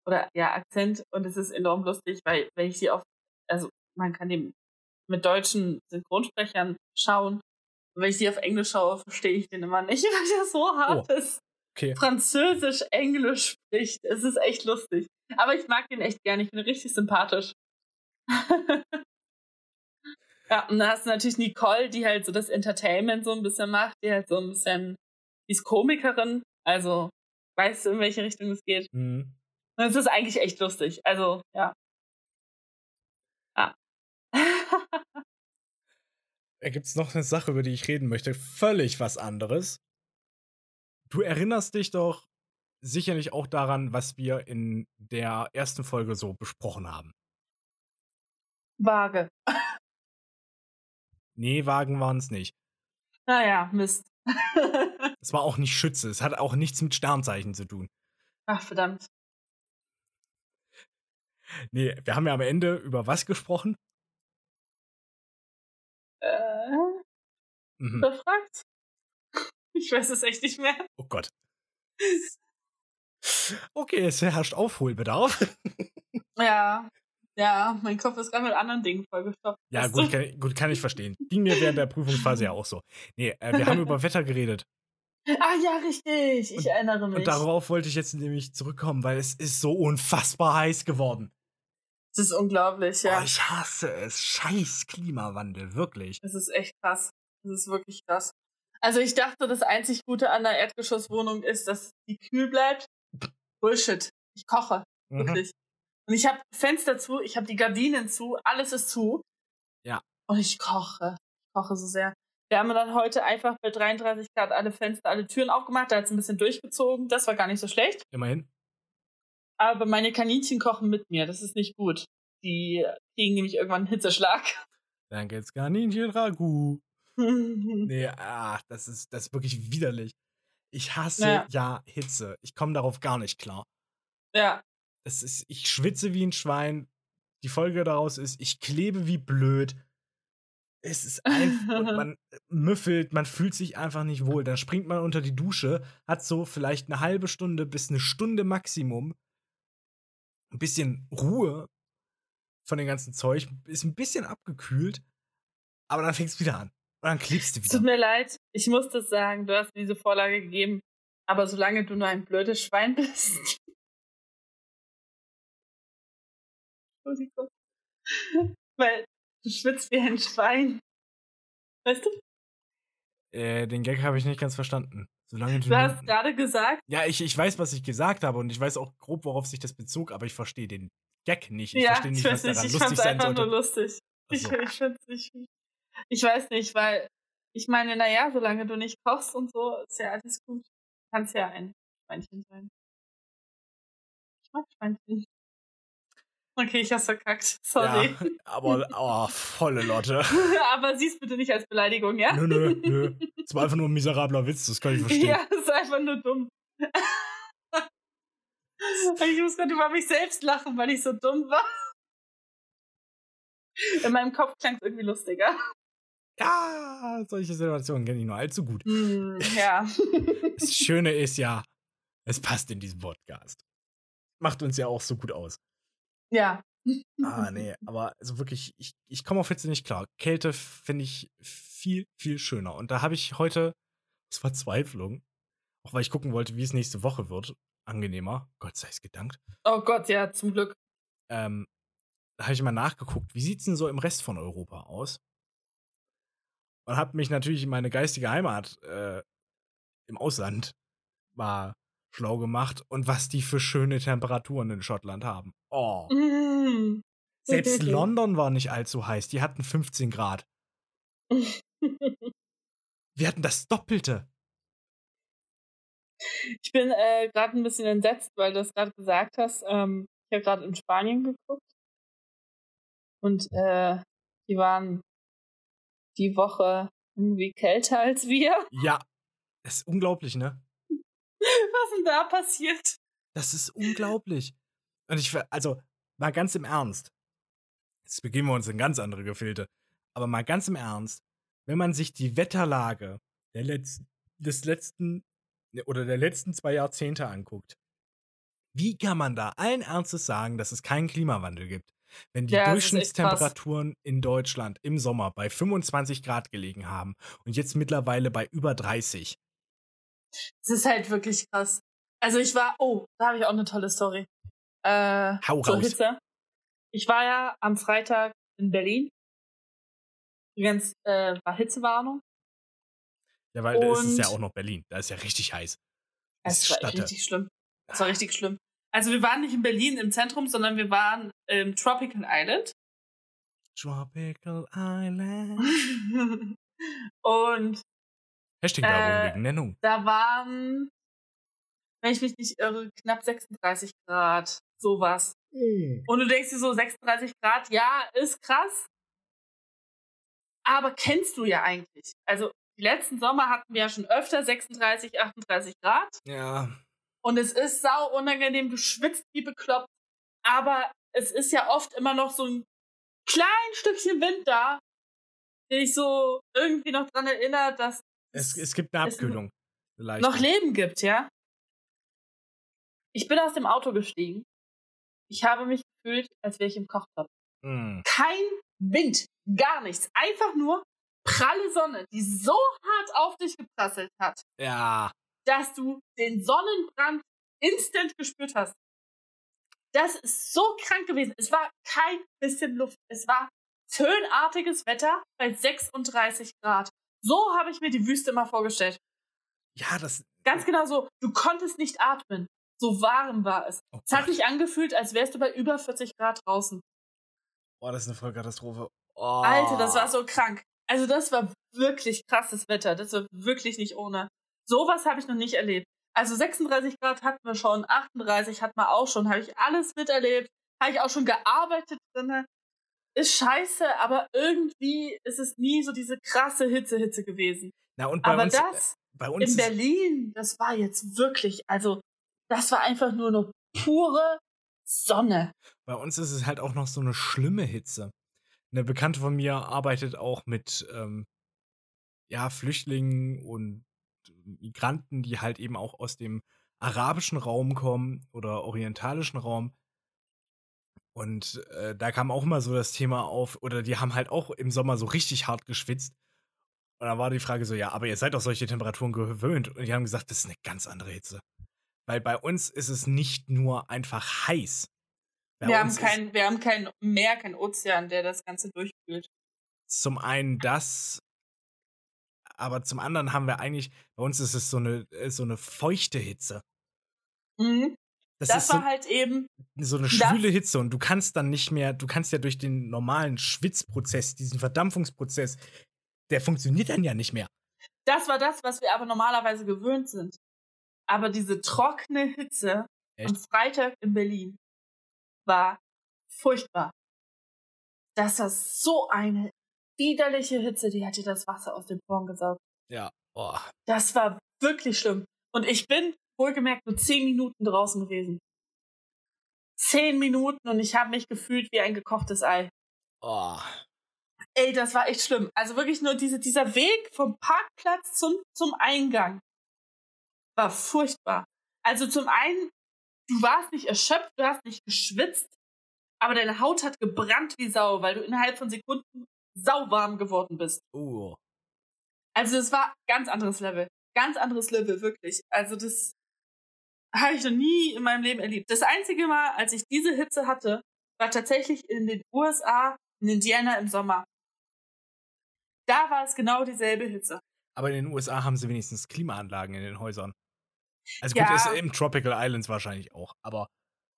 C: oder ja Akzent und es ist enorm lustig, weil wenn ich sie auf, also man kann den mit deutschen Synchronsprechern schauen. Und wenn ich die auf Englisch schaue, verstehe ich den immer nicht, weil der so hart ist.
A: Okay.
C: Französisch, Englisch spricht. Es ist echt lustig. Aber ich mag den echt gerne. Ich ihn richtig sympathisch. ja, und dann hast du natürlich Nicole, die halt so das Entertainment so ein bisschen macht, die halt so ein bisschen, die ist Komikerin. Also, weißt du, in welche Richtung es geht?
A: Mhm.
C: Und es ist eigentlich echt lustig. Also, ja. Ja.
A: Da gibt es noch eine Sache, über die ich reden möchte. Völlig was anderes. Du erinnerst dich doch sicherlich auch daran, was wir in der ersten Folge so besprochen haben.
C: Vage.
A: Nee, Wagen waren es nicht.
C: Naja, Mist.
A: Es war auch nicht Schütze. Es hat auch nichts mit Sternzeichen zu tun.
C: Ach, verdammt.
A: Nee, wir haben ja am Ende über was gesprochen?
C: Äh,
A: Mhm.
C: Befragt? Ich weiß es echt nicht mehr.
A: Oh Gott. Okay, es herrscht Aufholbedarf.
C: Ja, ja, mein Kopf ist gerade mit anderen Dingen vollgestopft.
A: Ja, gut kann, ich- gut, kann ich verstehen. Ging mir während der Prüfungsphase ja auch so. Nee, äh, wir haben über Wetter geredet.
C: Ah ja, richtig. Ich
A: Und-
C: erinnere mich.
A: Und darauf wollte ich jetzt nämlich zurückkommen, weil es ist so unfassbar heiß geworden.
C: das ist unglaublich, ja.
A: Oh, ich hasse es. Scheiß Klimawandel, wirklich.
C: Das ist echt krass. Das ist wirklich krass. Also ich dachte, das einzig Gute an der Erdgeschosswohnung ist, dass die kühl bleibt. Bullshit. Ich koche.
A: Mhm.
C: Wirklich. Und ich habe Fenster zu, ich habe die Gardinen zu, alles ist zu.
A: Ja.
C: Und ich koche. Ich koche so sehr. Wir haben dann heute einfach bei 33 Grad alle Fenster, alle Türen aufgemacht. Da hat es ein bisschen durchgezogen. Das war gar nicht so schlecht.
A: Immerhin.
C: Aber meine Kaninchen kochen mit mir. Das ist nicht gut. Die kriegen nämlich irgendwann einen Hitzeschlag.
A: Dann geht's Kaninchen Ragu. Nee, ach, das ist, das ist wirklich widerlich. Ich hasse ja,
C: Ja.
A: Hitze. Ich komme darauf gar nicht klar.
C: ja.
A: Es ist, ich schwitze wie ein Schwein. Die Folge daraus ist, ich klebe wie blöd. Es ist einfach, und man müffelt, man fühlt sich einfach nicht wohl. Dann springt man unter die Dusche, hat so vielleicht eine halbe Stunde bis eine Stunde Maximum. Ein bisschen Ruhe von dem ganzen Zeug, ist ein bisschen abgekühlt, aber dann fängt es wieder an. Und dann klebst du
C: Es tut
A: wieder.
C: mir leid, ich muss das sagen, du hast mir diese Vorlage gegeben. Aber solange du nur ein blödes Schwein bist. Entschuldigung. Weil du schwitzt wie ein Schwein. Weißt du?
A: Äh, den Gag habe ich nicht ganz verstanden. Solange du.
C: Du hast gerade gesagt,
A: ja, ich, ich weiß, was ich gesagt habe und ich weiß auch grob, worauf sich das bezog, aber ich verstehe den Gag nicht. Ich
C: ja,
A: verstehe nicht,
C: ich
A: was
C: nicht,
A: daran
C: ich
A: lustig sein
C: einfach
A: sollte.
C: nur lustig. Ich,
A: so.
C: ich find's nicht. Ich weiß nicht, weil ich meine, naja, solange du nicht kochst und so, ist ja alles gut. Kannst ja ein Schweinchen sein. Ich mag Schweinchen. Okay, ich hab's verkackt. Sorry.
A: Ja, aber oh, volle Lotte.
C: Aber sieh's bitte nicht als Beleidigung, ja?
A: Nö, nö, nö. Das war einfach nur ein miserabler Witz, das kann ich verstehen.
C: Ja, ist einfach nur dumm. ich muss gerade über mich selbst lachen, weil ich so dumm war. In meinem Kopf klang es irgendwie lustiger.
A: Ja, solche Situationen kenne ich nur allzu gut.
C: Hm, ja.
A: Das Schöne ist ja, es passt in diesen Podcast. Macht uns ja auch so gut aus.
C: Ja.
A: Ah, nee, aber also wirklich, ich, ich komme auf Hitze nicht klar. Kälte finde ich viel, viel schöner. Und da habe ich heute aus Verzweiflung, auch weil ich gucken wollte, wie es nächste Woche wird, angenehmer, Gott sei es gedankt,
C: Oh Gott, ja, zum Glück.
A: ähm, da habe ich mal nachgeguckt, wie sieht es denn so im Rest von Europa aus? Und habe mich natürlich in meine geistige Heimat äh, im Ausland mal schlau gemacht und was die für schöne Temperaturen in Schottland haben. Oh.
C: Mm.
A: Selbst London war nicht allzu heiß. Die hatten 15 Grad. Wir hatten das Doppelte.
C: Ich bin äh, gerade ein bisschen entsetzt, weil du es gerade gesagt hast. Ähm, ich habe gerade in Spanien geguckt. Und äh, die waren die Woche irgendwie kälter als wir.
A: Ja, das ist unglaublich, ne?
C: Was ist denn da passiert?
A: Das ist unglaublich. Und ich, also, mal ganz im Ernst. Jetzt begeben wir uns in ganz andere Gefilde. Aber mal ganz im Ernst, wenn man sich die Wetterlage der letzten, des letzten ne, oder der letzten zwei Jahrzehnte anguckt, wie kann man da allen Ernstes sagen, dass es keinen Klimawandel gibt? Wenn die
C: Ja.
A: Durchschnittstemperaturen in Deutschland im Sommer bei 25 Grad gelegen haben und jetzt mittlerweile bei über 30.
C: Es ist halt wirklich krass. Also ich war, oh, da habe ich auch eine tolle Story. Äh,
A: Hau
C: zur
A: raus.
C: Hitze. Ich war ja am Freitag in Berlin. Übrigens äh, war Hitzewarnung.
A: Ja, weil da ist es ja auch noch Berlin. Da ist ja richtig heiß.
C: Es war
A: Stadt-
C: richtig schlimm. Es war richtig schlimm. Also wir waren nicht in Berlin im Zentrum, sondern wir waren im Tropical Island.
A: Tropical Island.
C: Und
A: Hashtag Werbung
C: Äh,
A: wegen Nennung.
C: da waren, wenn ich mich nicht irre, knapp 36 Grad. Sowas. Und du denkst dir so, 36 Grad, ja, ist krass. Aber kennst du ja eigentlich. Also, die letzten Sommer hatten wir ja schon öfter 36, 38 Grad.
A: Ja.
C: Und es ist sau unangenehm, du schwitzt wie bekloppt. Aber es ist ja oft immer noch so ein klein Stückchen Wind da. der dich so irgendwie noch dran erinnert, dass
A: Es, es gibt eine Abkühlung. Vielleicht.
C: noch Leben gibt, ja? Ich bin aus dem Auto gestiegen. Ich habe mich gefühlt, als wäre ich im Kochtopf.
A: Mm.
C: Kein Wind, gar nichts. Einfach nur pralle Sonne, die so hart auf dich geprasselt hat,
A: Ja.
C: dass du den Sonnenbrand instant gespürt hast. Das ist so krank gewesen. Es war kein bisschen Luft. Es war föhnartiges Wetter bei 36 Grad. So habe ich mir die Wüste mal vorgestellt.
A: Ja, das.
C: Ganz genau so. Du konntest nicht atmen. So warm war es.
A: Oh
C: Es hat sich angefühlt, als wärst du bei über 40 Grad draußen.
A: Oh, das ist eine Vollkatastrophe. Oh.
C: Alter, das war so krank. Also das war wirklich krasses Wetter. Das war wirklich nicht ohne. Sowas habe ich noch nicht erlebt. Also 36 Grad hatten wir schon, 38 hatten wir auch schon, habe ich alles miterlebt, habe ich auch schon gearbeitet drinne. Ist scheiße, aber irgendwie ist es nie so diese krasse Hitze-Hitze gewesen.
A: Na, und bei
C: aber
A: uns,
C: das
A: bei uns
C: in Berlin, das war jetzt wirklich, also das war einfach nur noch pure Sonne.
A: bei uns ist es halt auch noch so eine schlimme Hitze. Eine Bekannte von mir arbeitet auch mit ähm, ja, Flüchtlingen und Migranten, die halt eben auch aus dem arabischen Raum kommen oder orientalischen Raum. Und äh, da kam auch immer so das Thema auf, oder die haben halt auch im Sommer so richtig hart geschwitzt. Und dann war die Frage so, ja, aber ihr seid doch solche Temperaturen gewöhnt. Und die haben gesagt, das ist eine ganz andere Hitze. Weil bei uns ist es nicht nur einfach heiß. Bei
C: Wir haben, kein, wir haben kein Meer, kein Ozean, der das Ganze durchfühlt.
A: zum einen das, aber zum anderen haben wir eigentlich, bei uns ist es so eine, äh, so eine feuchte Hitze.
C: Mhm.
A: Das,
C: Das,
A: ist so,
C: war halt eben,
A: so eine schwüle Hitze und du kannst dann nicht mehr, du kannst ja durch den normalen Schwitzprozess, diesen Verdampfungsprozess, der funktioniert dann ja nicht mehr.
C: das war das, was wir aber normalerweise gewöhnt sind. Aber diese trockene Hitze
A: Echt?
C: am Freitag in Berlin war furchtbar. Das war so eine widerliche Hitze, die hat dir das Wasser aus den Poren gesaugt.
A: Ja. Oh.
C: Das war wirklich schlimm. Und ich bin wohlgemerkt nur zehn Minuten draußen gewesen. Zehn Minuten und ich habe mich gefühlt wie ein gekochtes Ei.
A: Oh.
C: Ey, das war echt schlimm. Also wirklich nur diese, dieser Weg vom Parkplatz zum, zum Eingang war furchtbar. Also zum einen, du warst nicht erschöpft, du hast nicht geschwitzt, aber deine Haut hat gebrannt wie Sau, weil du innerhalb von Sekunden sauwarm geworden bist.
A: Uh.
C: Also es war ganz anderes Level. Ganz anderes Level, wirklich. Also das habe ich noch nie in meinem Leben erlebt. Das einzige Mal, als ich diese Hitze hatte, war tatsächlich in den USA, in Indiana im Sommer. Da war es genau dieselbe Hitze.
A: Aber in den USA haben sie wenigstens Klimaanlagen in den Häusern. Also gut,
C: Ja.
A: ist im Tropical Islands wahrscheinlich auch, aber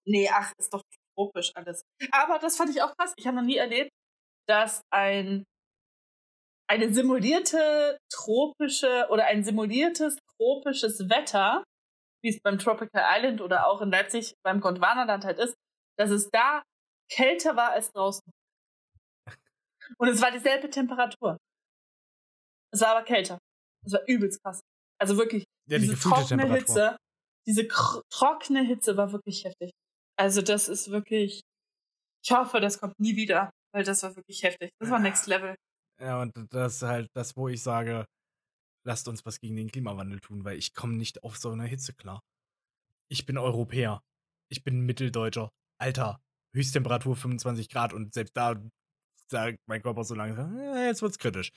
C: Nee, ach, ist doch tropisch alles. Aber das fand ich auch krass. Ich habe noch nie erlebt, dass ein eine simulierte tropische oder ein simuliertes tropisches Wetter, wie es beim Tropical Island oder auch in Leipzig beim Gondwanaland halt ist, dass es da kälter war als draußen. Und es war dieselbe Temperatur. Es war aber kälter. Es war übelst krass. Also wirklich,
A: ja, die
C: diese trockene. Hitze, diese trockene Hitze war wirklich heftig. Also das ist wirklich, ich hoffe, das kommt nie wieder, weil das war wirklich heftig. Das war Next Level.
A: Ja, und das ist halt das, wo ich sage, lasst uns was gegen den Klimawandel tun, weil ich komme nicht auf so eine Hitze klar. Ich bin Europäer. Ich bin Mitteldeutscher. Alter, Höchsttemperatur 25 Grad und selbst da sagt mein Körper so langsam, äh, jetzt wird's kritisch.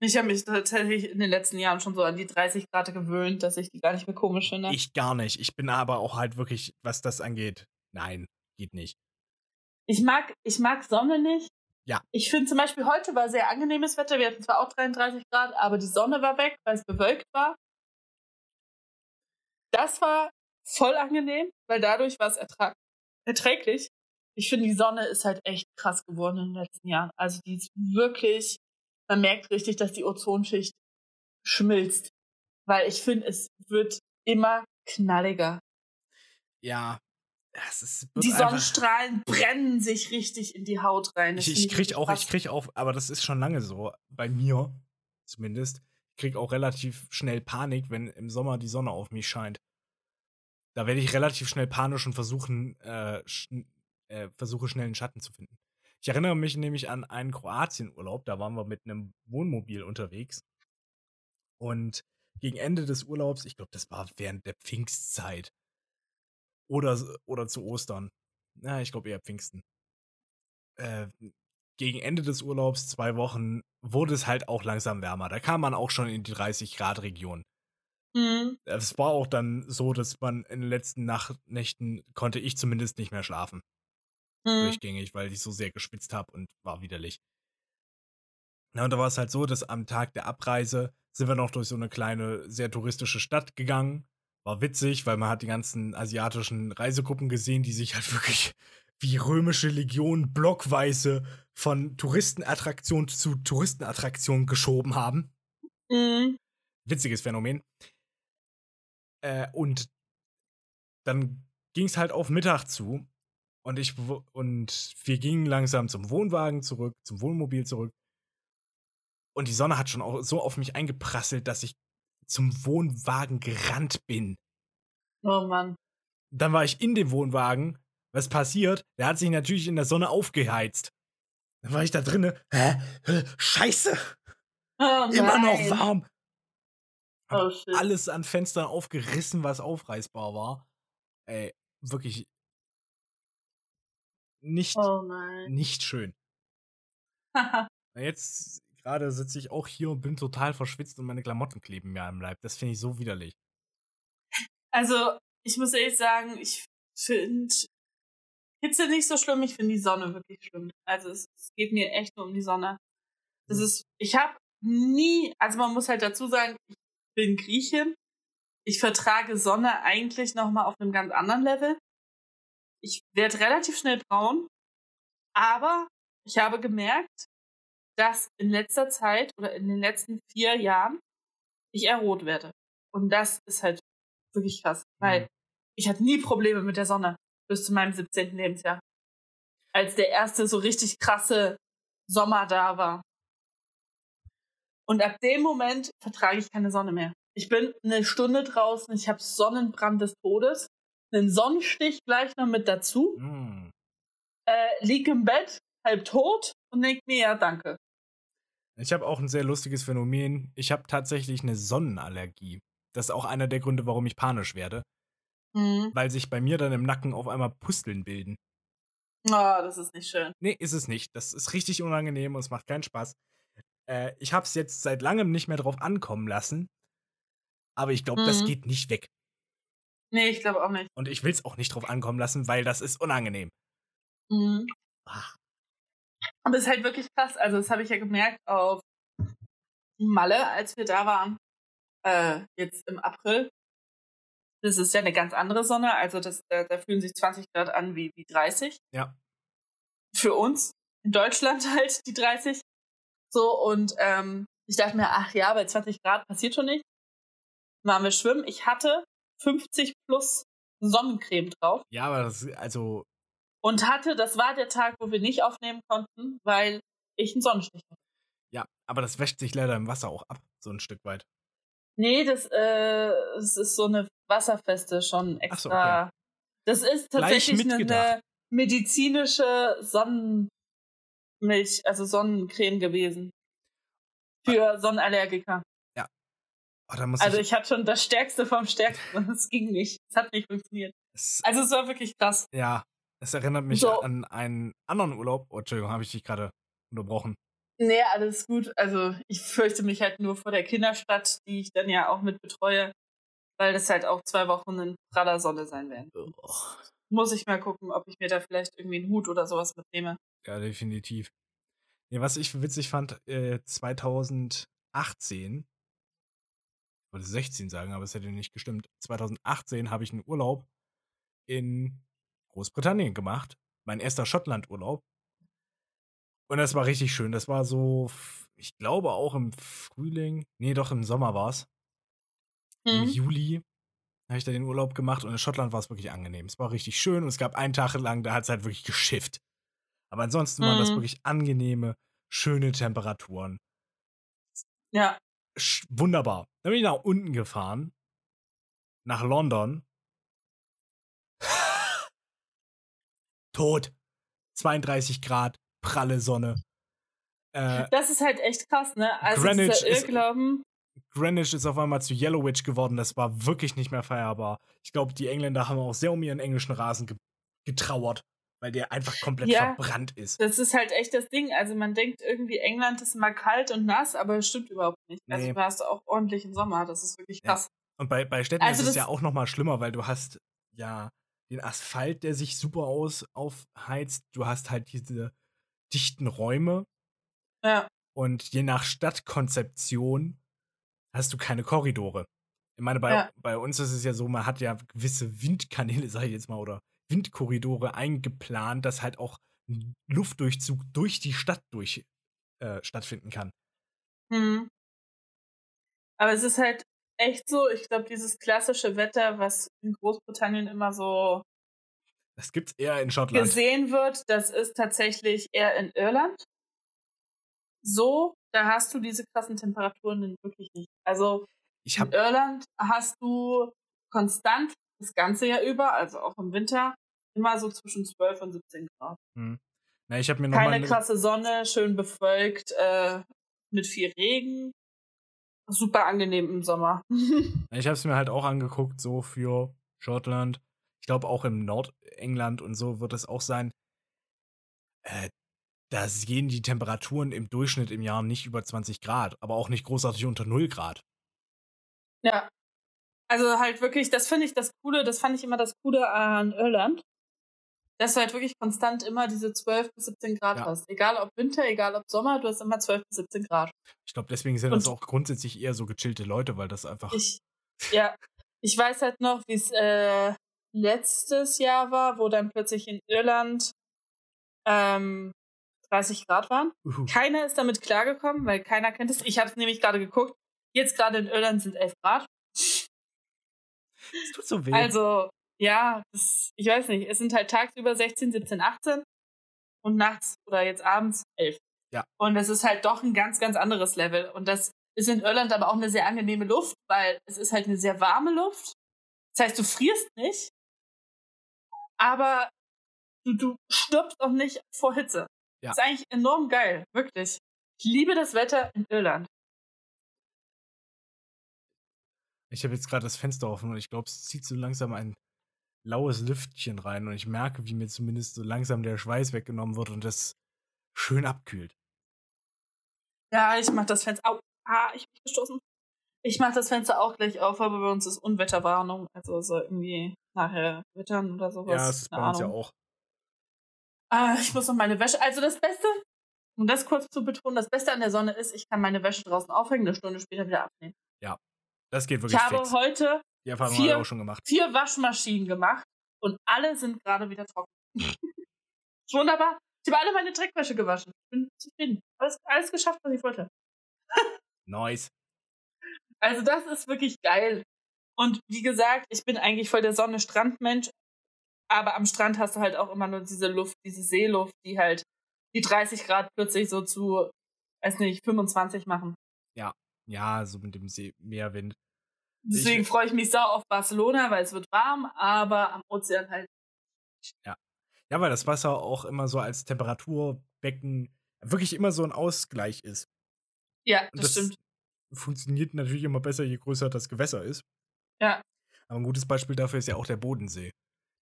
C: Ich habe mich tatsächlich in den letzten Jahren schon so an die 30 Grad gewöhnt, dass ich die gar nicht mehr komisch finde.
A: Ich gar nicht. Ich bin aber auch halt wirklich, was das angeht, nein, geht nicht.
C: Ich mag, ich mag Sonne nicht.
A: Ja.
C: Ich finde zum Beispiel heute war sehr angenehmes Wetter. Wir hatten zwar auch 33 Grad, aber die Sonne war weg, weil es bewölkt war. Das war voll angenehm, weil dadurch war es ertrag erträglich. Ich finde, die Sonne ist halt echt krass geworden in den letzten Jahren. Also die ist wirklich, man merkt richtig, dass die Ozonschicht schmilzt. Weil ich finde, es wird immer knalliger.
A: Ja, ist
C: Die Sonnenstrahlen brennen sich richtig in die Haut rein.
A: Ich, ich krieg auch, ich krieg auch, aber das ist schon lange so, bei mir zumindest. Ich krieg auch relativ schnell Panik, wenn im Sommer die Sonne auf mich scheint. Da werde ich relativ schnell panisch und versuchen, äh, schn äh, versuche schnell einen Schatten zu finden. Ich erinnere mich nämlich an einen Kroatien-Urlaub, da waren wir mit einem Wohnmobil unterwegs. Und gegen Ende des Urlaubs, ich glaube, das war während der Pfingstzeit. Oder, oder zu Ostern. Ja, ich glaube eher Pfingsten. Äh, gegen Ende des Urlaubs, zwei Wochen, wurde es halt auch langsam wärmer. Da kam man auch schon in die 30 Grad Region.
C: Mhm.
A: Es war auch dann so, dass man in den letzten Nacht Nächten konnte ich zumindest nicht mehr schlafen.
C: Mhm.
A: Durchgängig, weil ich so sehr geschwitzt habe und war widerlich. Na, und da war es halt so, dass am Tag der Abreise sind wir noch durch so eine kleine, sehr touristische Stadt gegangen. War witzig, weil man hat die ganzen asiatischen Reisegruppen gesehen, die sich halt wirklich wie römische Legion blockweise von Touristenattraktion zu Touristenattraktion geschoben haben.
C: Mhm.
A: Witziges Phänomen. Äh, und dann ging es halt auf Mittag zu und ich und wir gingen langsam zum Wohnwagen zurück, zum Wohnmobil zurück. Und die Sonne hat schon auch so auf mich eingeprasselt, dass ich zum Wohnwagen gerannt bin.
C: Oh Mann.
A: Dann war ich in dem Wohnwagen. Was passiert? Der hat sich natürlich in der Sonne aufgeheizt. Dann war ich da drinne. Hä? Scheiße!
C: Oh,
A: Immer noch warm.
C: Oh shit.
A: alles an Fenstern aufgerissen, was aufreißbar war. Ey, wirklich nicht,
C: Oh
A: nicht schön. Jetzt gerade sitze ich auch hier und bin total verschwitzt und meine Klamotten kleben mir am Leib. Das finde ich so widerlich.
C: Also, ich muss ehrlich sagen, ich finde Hitze nicht so schlimm, ich finde die Sonne wirklich schlimm. Also es, es geht mir echt nur um die Sonne. Das ist, ich habe nie, also man muss halt dazu sagen, ich bin Griechin. Ich vertrage Sonne eigentlich nochmal auf einem ganz anderen Level. Ich werde relativ schnell braun, aber ich habe gemerkt, dass in letzter Zeit oder in den letzten vier Jahren ich eher rot werde. Und das ist halt wirklich krass, weil
A: Mhm.
C: ich hatte nie Probleme mit der Sonne bis zu meinem 17. Lebensjahr. Als der erste so richtig krasse Sommer da war. Und ab dem Moment vertrage ich keine Sonne mehr. Ich bin eine Stunde draußen, ich habe Sonnenbrand des Todes, einen Sonnenstich gleich noch mit dazu,
A: Mm.
C: äh, lieg im Bett, halb tot und denk mir, ja, danke.
A: Ich habe auch ein sehr lustiges Phänomen. Ich habe tatsächlich eine Sonnenallergie. Das ist auch einer der Gründe, warum ich panisch werde.
C: Mhm.
A: Weil sich bei mir dann im Nacken auf einmal Pusteln bilden.
C: Oh, das ist nicht schön.
A: Nee, ist es nicht. Das ist richtig unangenehm und es macht keinen Spaß. Äh, ich habe es jetzt seit langem nicht mehr drauf ankommen lassen. Aber ich glaube, das
C: Mhm.
A: geht nicht weg.
C: Nee, ich glaube auch nicht.
A: Und ich will es auch nicht drauf ankommen lassen, weil das ist unangenehm.
C: Mhm.
A: Ah,
C: Aber es ist halt wirklich krass. Also, das habe ich ja gemerkt auf Malle, als wir da waren. Äh, jetzt im April. Das ist ja eine ganz andere Sonne. Also, das, da, da fühlen sich 20 Grad an wie, wie 30.
A: Ja.
C: Für uns in Deutschland halt die 30. So, und ähm, ich dachte mir, ach ja, bei 20 Grad passiert schon nicht. Dann waren wir schwimmen. Ich hatte 50 plus Sonnencreme drauf.
A: Ja, aber das, also,
C: Und hatte, das war der Tag, wo wir nicht aufnehmen konnten, weil ich einen Sonnenstich hatte.
A: ja, aber das wäscht sich leider im Wasser auch ab, so ein Stück weit.
C: Nee, das, äh, es ist so eine wasserfeste schon
A: Ach so,
C: extra. Das ist tatsächlich eine, medizinische Sonnenmilch, also Sonnencreme gewesen. Für Sonnenallergiker.
A: Oh, da muss
C: Also
A: ich,
C: ich hatte schon das Stärkste vom Stärksten. Es ging nicht. Es hat nicht funktioniert.
A: es,
C: Also es war wirklich krass.
A: ja, es erinnert mich
C: So.
A: an einen anderen Urlaub. Oh, Entschuldigung, habe ich dich gerade unterbrochen.
C: Nee, alles gut. Also ich fürchte mich halt nur vor der Kinderstadt, die ich dann ja auch mit betreue, weil das halt auch zwei Wochen in praller Sonne sein werden.
A: Ugh.
C: Muss ich mal gucken, ob ich mir da vielleicht irgendwie einen Hut oder sowas mitnehme.
A: Ja, definitiv. Nee, was ich witzig fand, äh, 2018, ich wollte 16 sagen, aber es hätte nicht gestimmt. 2018 habe ich einen Urlaub in Großbritannien gemacht. Mein erster Schottland-Urlaub. Und das war richtig schön. Das war so, ich glaube auch im Frühling, nee, doch im Sommer war es. Im
C: Hm?
A: Juli habe ich da den Urlaub gemacht und in Schottland war es wirklich angenehm. Es war richtig schön und es gab einen Tag lang, da hat es halt wirklich geschifft. Aber ansonsten waren das
C: Mhm.
A: wirklich angenehme, schöne Temperaturen.
C: Ja.
A: Sch wunderbar. Dann bin ich nach unten gefahren. Nach London. Tot. 32 Grad, pralle Sonne. Äh,
C: Das ist halt echt krass, ne? Also
A: Greenwich
C: dieser
A: ist-
C: Irrglauben.
A: Greenwich ist auf einmal zu Yellowwich geworden. Das war wirklich nicht mehr feierbar. Ich glaube, die Engländer haben auch sehr um ihren englischen Rasen ge getrauert, weil der einfach komplett
C: Ja.
A: verbrannt ist.
C: Das ist halt echt das Ding. Also man denkt irgendwie, England ist immer kalt und nass, aber es stimmt überhaupt nicht. Also
A: Nee.
C: du hast auch ordentlichen Sommer. Das ist wirklich
A: Ja.
C: krass.
A: Und bei, bei Städten
C: Also
A: ist es ja auch noch mal schlimmer, weil du hast ja den Asphalt, der sich super aus aufheizt. Du hast halt diese dichten Räume
C: Ja.
A: und je nach Stadtkonzeption hast du keine Korridore. Ich meine, bei,
C: Ja.
A: bei uns ist es ja so, man hat ja gewisse Windkanäle, sag ich jetzt mal, oder Windkorridore eingeplant, dass halt auch ein Luftdurchzug durch die Stadt durch äh, stattfinden kann.
C: Hm. Aber es ist halt echt so, ich glaube, dieses klassische Wetter, was in Großbritannien immer so
A: Das gibt's eher in Schottland.
C: gesehen wird, das ist tatsächlich eher in Irland. So, da hast du diese krassen Temperaturen wirklich nicht. Also
A: Ich
C: in Irland hast du konstant das ganze Jahr über, also auch im Winter, immer so zwischen 12 und 17 Grad.
A: na, ich habe mir noch mal
C: Keine
A: eine-
C: krasse Sonne, schön bevölkt, äh, mit viel Regen. Super angenehm im Sommer.
A: Ich habe es mir halt auch angeguckt, so für Schottland. Ich glaube, auch im Nordengland und so wird es auch sein. Äh, da gehen die Temperaturen im Durchschnitt im Jahr nicht über 20 Grad, aber auch nicht großartig unter 0 Grad.
C: Ja. Also halt wirklich, das finde ich das Coole, das fand ich immer das Coole an Irland. Dass du halt wirklich konstant immer diese 12 bis 17 Grad
A: Ja.
C: hast. Egal ob Winter, egal ob Sommer, du hast immer 12 bis 17 Grad.
A: Ich glaube, deswegen sind das
C: Und-
A: auch grundsätzlich eher so gechillte Leute, weil das einfach.
C: Ich, ja, ich weiß halt noch, wie es äh, letztes Jahr war, wo dann plötzlich in Irland ähm, 30 Grad waren.
A: Uhu.
C: Keiner ist damit klargekommen, weil keiner kennt es. Ich habe es nämlich gerade geguckt. Jetzt gerade in Irland sind 11 Grad.
A: Das tut so weh.
C: Also, ja, das, ich weiß nicht. Es sind halt tagsüber 16, 17, 18 und nachts oder jetzt abends 11.
A: Ja.
C: Und es ist halt doch ein ganz, ganz anderes Level. Und das ist in Irland aber auch eine sehr angenehme Luft, weil es ist halt eine sehr warme Luft. Das heißt, du frierst nicht, aber du, du stirbst auch nicht vor Hitze.
A: Ja.
C: Das ist eigentlich enorm geil, wirklich. Ich liebe das Wetter in Irland.
A: ich habe jetzt gerade das Fenster offen und ich glaube, es zieht so langsam ein laues Lüftchen rein und ich merke, wie mir zumindest so langsam der Schweiß weggenommen wird und das schön abkühlt.
C: Ja, ich mach das Fenster. Au, ah, ich bin gestoßen. Ich mach das Fenster auch gleich auf, aber bei uns ist Unwetterwarnung. Also so irgendwie nachher wittern oder sowas.
A: ja, es ist bei
C: Keine
A: uns ja auch.
C: Ah, ich muss noch meine Wäsche. Also das Beste, um das kurz zu betonen, das Beste an der Sonne ist, ich kann meine Wäsche draußen aufhängen, eine Stunde später wieder abnehmen.
A: Das geht
C: Ich
A: wirklich
C: habe
A: fix.
C: heute
A: Die Erfahrung
C: vier-
A: habe ich auch schon gemacht.
C: vier Waschmaschinen gemacht und alle sind gerade wieder trocken. wunderbar. Ich habe alle meine Dreckwäsche gewaschen. Bin zufrieden. Alles, alles geschafft, was ich wollte.
A: Nice.
C: Also das ist wirklich geil. Und wie gesagt, ich bin eigentlich voll der Sonne-Strand-Mensch. Aber am Strand hast du halt auch immer nur diese Luft, diese Seeluft, die halt die 30 Grad plötzlich so zu, weiß nicht, 25 machen.
A: Ja, so mit dem See Meerwind.
C: Deswegen
A: Ich-
C: freue ich mich sau auf Barcelona, weil es wird warm, aber am Ozean halt.
A: Ja, weil das Wasser auch immer so als Temperaturbecken wirklich immer so ein Ausgleich ist.
C: Ja,
A: Und
C: das, stimmt.
A: funktioniert natürlich immer besser, je größer das Gewässer ist.
C: Ja.
A: Aber ein gutes Beispiel dafür ist ja auch der Bodensee.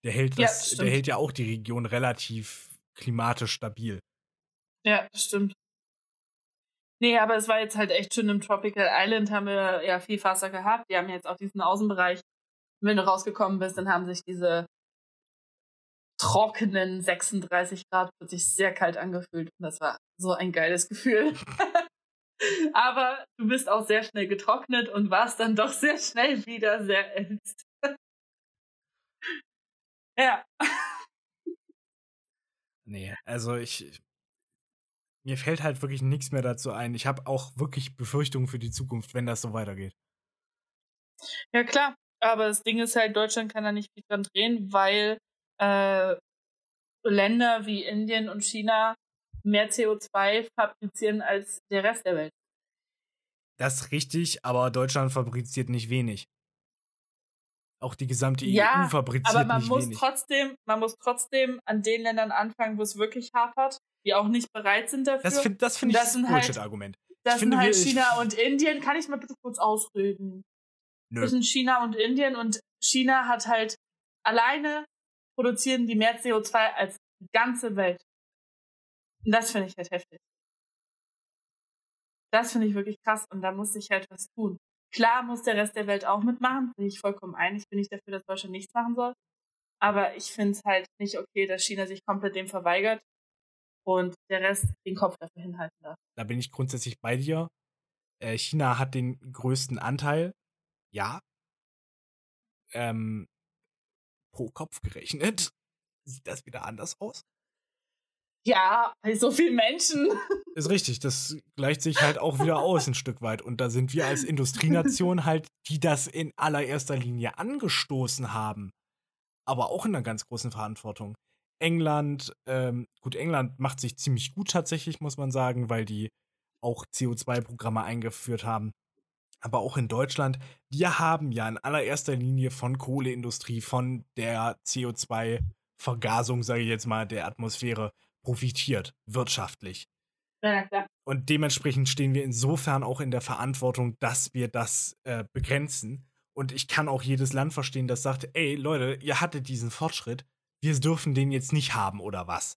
A: Der hält,
C: Ja,
A: das,
C: das
A: der hält ja auch die Region relativ klimatisch stabil.
C: Ja, das stimmt. Nee, aber es war jetzt halt echt schön im Tropical Island, haben wir ja viel Wasser gehabt. Die haben jetzt auch diesen Außenbereich. Wenn du rausgekommen bist, dann haben sich diese trockenen 36 Grad plötzlich sehr kalt angefühlt. Und das war so ein geiles Gefühl. aber du bist auch sehr schnell getrocknet und warst dann doch sehr schnell wieder sehr erhitzt. ja.
A: Nee, also ich. Mir fällt halt wirklich nichts mehr dazu ein. Ich habe auch wirklich Befürchtungen für die Zukunft, wenn das so weitergeht.
C: Ja, klar. Aber das Ding ist halt, Deutschland kann da nicht viel dran drehen, weil äh, Länder wie Indien und China mehr CO2 fabrizieren als der Rest der Welt.
A: Das ist richtig, aber Deutschland fabriziert nicht wenig. Auch die gesamte
C: Ja,
A: EU fabriziert
C: Aber man
A: nicht
C: muss
A: wenig.
C: trotzdem, man muss trotzdem an den Ländern anfangen, wo es wirklich hapert, die auch nicht bereit sind dafür.
A: Das finde das find ich
C: Das halt-
A: Bullshit-Argument.
C: das
A: ich finde,
C: sind halt
A: wir- ich-
C: China und Indien. Kann ich mal bitte kurz ausreden?
A: Nö.
C: Das sind China und Indien und China hat halt alleine produzieren die mehr CO2 als die ganze Welt. Und das finde ich halt heftig. Das finde ich wirklich krass und da muss sich halt was tun. Klar muss der Rest der Welt auch mitmachen, bin ich vollkommen einig, bin ich dafür, dass Deutschland nichts machen soll. Aber ich finde es halt nicht okay, dass China sich komplett dem verweigert und der Rest den Kopf dafür hinhalten darf.
A: Da bin ich grundsätzlich bei dir. Äh, China hat den größten Anteil. Ja. Ähm, pro Kopf gerechnet sieht das wieder anders aus.
C: Ja, bei so vielen Menschen.
A: Ist richtig, das gleicht sich halt auch wieder aus ein Stück weit. Und da sind wir als Industrienation halt, die das in allererster Linie angestoßen haben. Aber auch in einer ganz großen Verantwortung. England, ähm, gut, England macht sich ziemlich gut tatsächlich, muss man sagen, weil die auch CO2-Programme eingeführt haben. Aber auch in Deutschland, wir haben ja in allererster Linie von Kohleindustrie, von der CO2-Vergasung, sage ich jetzt mal, der Atmosphäre profitiert, wirtschaftlich.
C: Ja, klar.
A: Und dementsprechend stehen wir insofern auch in der Verantwortung, dass wir das äh, begrenzen. Und ich kann auch jedes Land verstehen, das sagt, ey Leute, ihr hattet diesen Fortschritt, wir dürfen den jetzt nicht haben oder was.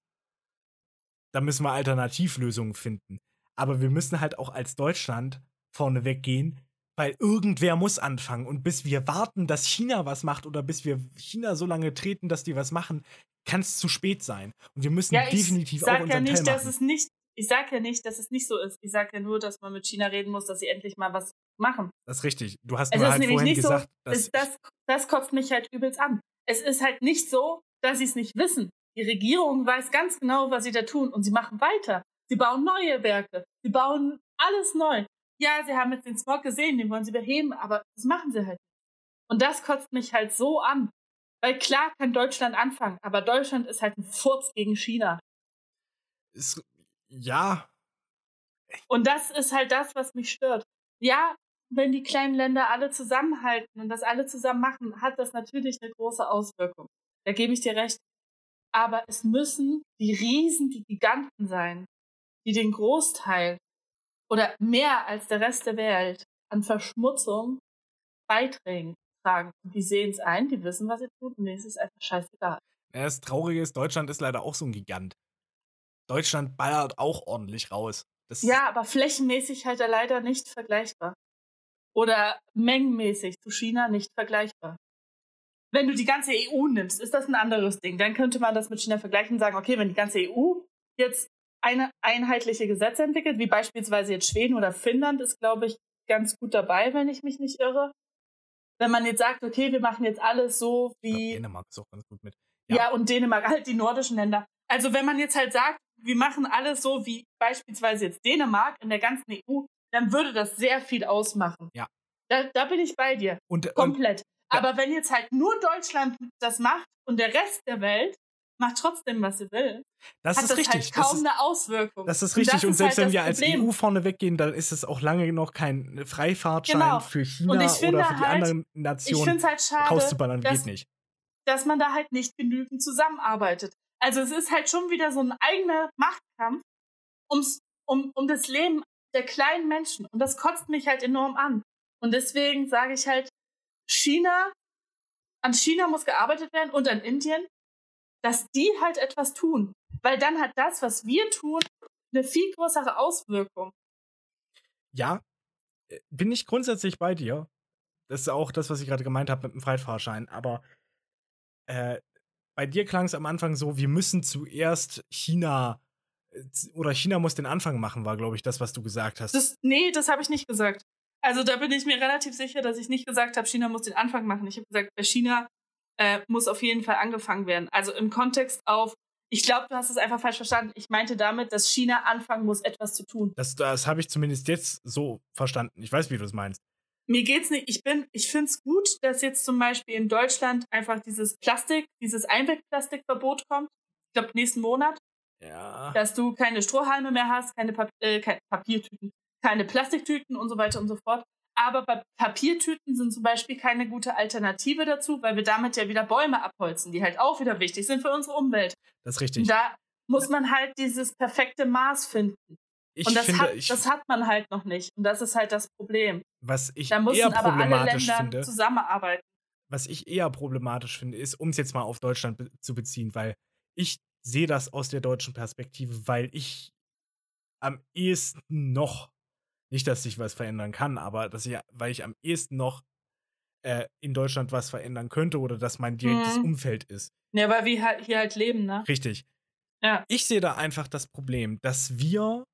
A: Da müssen wir Alternativlösungen finden. Aber wir müssen halt auch als Deutschland vorneweg gehen, weil irgendwer muss anfangen. Und bis wir warten, dass China was macht oder bis wir China so lange treten, dass die was machen, kann es zu spät sein. Und wir müssen
C: Ja,
A: definitiv auch
C: sag ja
A: unseren
C: nicht,
A: Teil
C: dass es nicht, ich sag ja nicht, dass es nicht so ist. Ich sag ja nur, dass man mit China reden muss, dass sie endlich mal was machen.
A: Das ist richtig. Du hast
C: Es
A: nur halt vorhin
C: nicht so,
A: gesagt, dass
C: das, das kotzt mich halt übelst an. Es ist halt nicht so, dass sie es nicht wissen. Die Regierung weiß ganz genau, was sie da tun und sie machen weiter. Sie bauen neue Werke. Sie bauen alles neu. Ja, sie haben jetzt den Smog gesehen, den wollen sie beheben, aber das machen sie halt nicht. Und das kotzt mich halt so an. Weil klar kann Deutschland anfangen, aber Deutschland ist halt ein Furz gegen China.
A: ist, ja,
C: Und das ist halt das, was mich stört. Ja, wenn die kleinen Länder alle zusammenhalten und das alle zusammen machen, hat das natürlich eine große Auswirkung. Da gebe ich dir recht. Aber es müssen die Riesen, die Giganten sein, die den Großteil oder mehr als der Rest der Welt an Verschmutzung Beiträgen tragen. Die sehen es ein, die wissen, was sie tun, und denen ist es einfach scheißegal.
A: Ja, Das Traurige ist, Deutschland ist leider auch so ein Gigant. Deutschland ballert auch ordentlich raus. Das
C: Ja, aber flächenmäßig halt leider nicht vergleichbar. Oder mengenmäßig zu China nicht vergleichbar. Wenn du die ganze EU nimmst, ist das ein anderes Ding. Dann könnte man das mit China vergleichen und sagen, okay, wenn die ganze EU jetzt eine einheitliche Gesetze entwickelt, wie beispielsweise jetzt Schweden oder Finnland, ist, glaube ich, ganz gut dabei, wenn ich mich nicht irre. Wenn man jetzt sagt, okay, wir machen jetzt alles so
A: Ich glaub,
C: wie
A: Dänemark ist auch ganz gut mit.
C: ja.
A: Ja.
C: und Dänemark, halt die nordischen Länder. Also wenn man jetzt halt sagt, wir machen alles so wie beispielsweise jetzt Dänemark in der ganzen EU, dann würde das sehr viel ausmachen.
A: Ja.
C: Da, da bin ich bei dir.
A: Und, und
C: Komplett.
A: ja.
C: Aber wenn jetzt halt nur Deutschland das macht und der Rest der Welt macht trotzdem, was sie will,
A: das
C: hat
A: ist
C: das
A: richtig.
C: halt kaum
A: das, ist,
C: eine Auswirkung.
A: das ist
C: Und
A: richtig. Und
C: ist
A: selbst
C: halt
A: wenn wir als
C: Problem.
A: EU vorne weggehen, dann ist es auch lange noch kein Freifahrtschein
C: Genau.
A: für China
C: Und
A: oder für die
C: halt-
A: anderen
C: Ich finde
A: Nationen
C: es halt schade,
A: rauszuballern.
C: dass,
A: Geht nicht.
C: dass man da halt nicht genügend zusammenarbeitet. Also es ist halt schon wieder so ein eigener Machtkampf ums, um, um das Leben der kleinen Menschen. Und das kotzt mich halt enorm an. Und deswegen sage ich halt, China, an China muss gearbeitet werden und an Indien, dass die halt etwas tun. Weil dann hat das, was wir tun, eine viel größere Auswirkung.
A: Ja, äh, bin ich grundsätzlich bei dir. Das ist auch das, was ich gerade gemeint habe mit dem Freifahrschein. Aber äh, bei dir klang es am Anfang so, wir müssen zuerst China äh, oder China muss den Anfang machen, war, glaube ich, das, was du gesagt hast.
C: Das, nee, das habe ich nicht gesagt. Also da bin ich mir relativ sicher, dass ich nicht gesagt habe, China muss den Anfang machen. Ich habe gesagt, bei China äh, muss auf jeden Fall angefangen werden. Also im Kontext auf, ich glaube, du hast es einfach falsch verstanden. Ich meinte damit, dass China anfangen muss, etwas zu tun.
A: Das, das habe ich zumindest jetzt so verstanden. Ich weiß, wie du es meinst.
C: Mir geht's nicht, ich bin, ich finde es gut, dass jetzt zum Beispiel in Deutschland einfach dieses Plastik, dieses Einwegplastikverbot kommt. Ich glaube, nächsten Monat.
A: Ja.
C: dass du keine Strohhalme mehr hast, keine, Pap äh, keine Papiertüten, keine Plastiktüten und so weiter und so fort. Aber Pa- Papiertüten sind zum Beispiel keine gute Alternative dazu, weil wir damit ja wieder Bäume abholzen, die halt auch wieder wichtig sind für unsere Umwelt.
A: Das ist richtig.
C: Und da muss man halt dieses perfekte Maß finden.
A: ich
C: Und das,
A: finde,
C: hat, das hat man halt noch nicht. Und das ist halt das Problem.
A: was ich
C: Da müssen
A: eher
C: aber alle
A: problematisch
C: Länder
A: finde,
C: zusammenarbeiten.
A: was ich eher problematisch finde, ist, um es jetzt mal auf Deutschland be zu beziehen, weil ich sehe das aus der deutschen Perspektive, weil ich am ehesten noch, nicht, dass sich was verändern kann, aber dass ich, weil ich am ehesten noch äh, in Deutschland was verändern könnte oder dass mein direktes
C: Mhm.
A: Umfeld ist.
C: Ja, weil wir halt hier halt leben, ne?
A: Richtig.
C: Ja.
A: Ich sehe da einfach das Problem, dass wir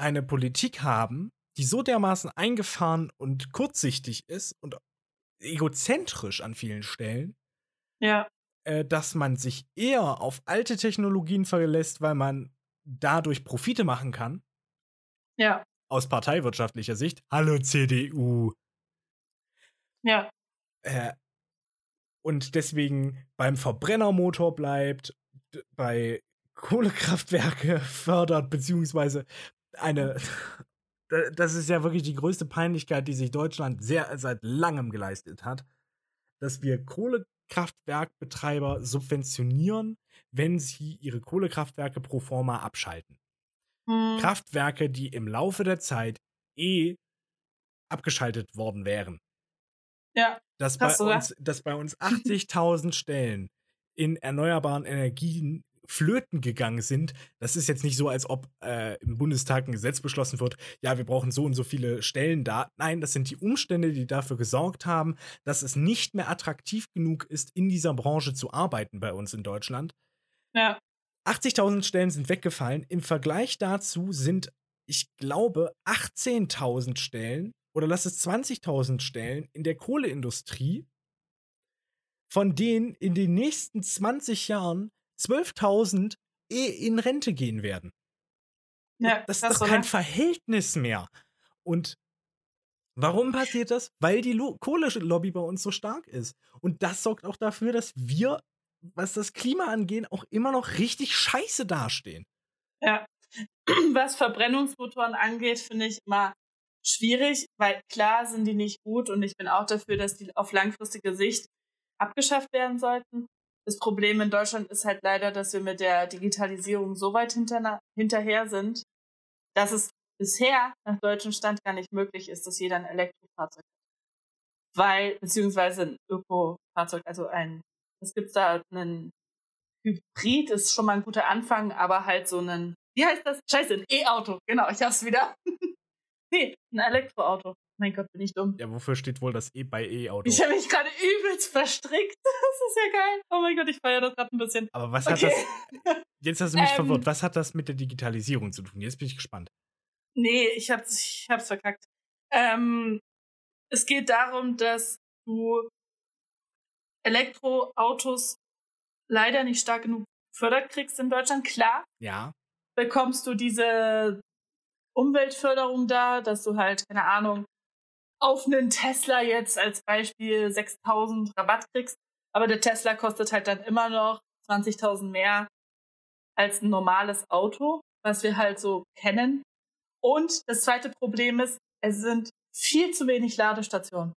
A: eine Politik haben, die so dermaßen eingefahren und kurzsichtig ist und egozentrisch an vielen Stellen,
C: Ja.
A: äh, dass man sich eher auf alte Technologien verlässt, weil man dadurch Profite machen kann,
C: Ja.
A: Aus parteiwirtschaftlicher Sicht. Hallo CDU.
C: Ja.
A: Äh, und deswegen beim Verbrennermotor bleibt, bei Kohlekraftwerke fördert, beziehungsweise eine. Da- Das ist ja wirklich die größte Peinlichkeit, die sich Deutschland sehr seit langem geleistet hat, dass wir Kohlekraftwerkbetreiber subventionieren, wenn sie ihre Kohlekraftwerke pro forma abschalten.
C: Hm.
A: Kraftwerke, die im Laufe der Zeit eh abgeschaltet worden wären.
C: Ja.
A: Dass bei,
C: oder?
A: uns, dass bei uns 80.000 Stellen in erneuerbaren Energien flöten gegangen sind. Das ist jetzt nicht so, als ob äh, im Bundestag ein Gesetz beschlossen wird, ja, wir brauchen so und so viele Stellen da. Nein, das sind die Umstände, die dafür gesorgt haben, dass es nicht mehr attraktiv genug ist, in dieser Branche zu arbeiten bei uns in Deutschland.
C: Ja.
A: 80.000 Stellen sind weggefallen. Im Vergleich dazu sind, ich glaube, 18.000 Stellen oder lass es 20.000 Stellen in der Kohleindustrie, von denen in den nächsten 20 Jahren 12.000 eh in Rente gehen werden.
C: Ja.
A: Das ist
C: krass,
A: doch kein? Verhältnis mehr. Und warum passiert das? Weil die Lo Kohlenlobby bei uns so stark ist. Und das sorgt auch dafür, dass wir, was das Klima angeht, auch immer noch richtig scheiße dastehen.
C: Ja. Was Verbrennungsmotoren angeht, finde ich immer schwierig, weil klar sind die nicht gut und ich bin auch dafür, dass die auf langfristige Sicht abgeschafft werden sollten. Das Problem in Deutschland ist halt leider, dass wir mit der Digitalisierung so weit hinter, hinterher sind, dass es bisher nach deutschem Stand gar nicht möglich ist, dass jeder ein Elektrofahrzeug hat. Weil, beziehungsweise ein Ökofahrzeug, also ein, es gibt da einen Hybrid, ist schon mal ein guter Anfang, aber halt so einen, wie heißt das? Scheiße, ein E-Auto. Genau, ich hab's wieder. nee, ein Elektroauto. Mein Gott, bin ich dumm.
A: Ja, wofür steht wohl das E bei E-Auto?
C: Ich habe mich gerade übelst verstrickt. Das ist ja geil. Oh mein Gott, ich feiere das gerade ein bisschen.
A: Aber was hat
C: Okay.
A: das. Jetzt hast du mich
C: Ähm.
A: verwirrt. Was hat das mit der Digitalisierung zu tun? Jetzt bin ich gespannt.
C: Nee, ich hab's, ich hab's verkackt. Ähm, es geht darum, dass du Elektroautos leider nicht stark genug gefördert kriegst in Deutschland. Klar,
A: Ja.
C: bekommst du diese Umweltförderung da, dass du halt, keine Ahnung, auf einen Tesla jetzt als Beispiel 6000 Rabatt kriegst. Aber der Tesla kostet halt dann immer noch 20.000 mehr als ein normales Auto, was wir halt so kennen. Und das zweite Problem ist, es sind viel zu wenig Ladestationen.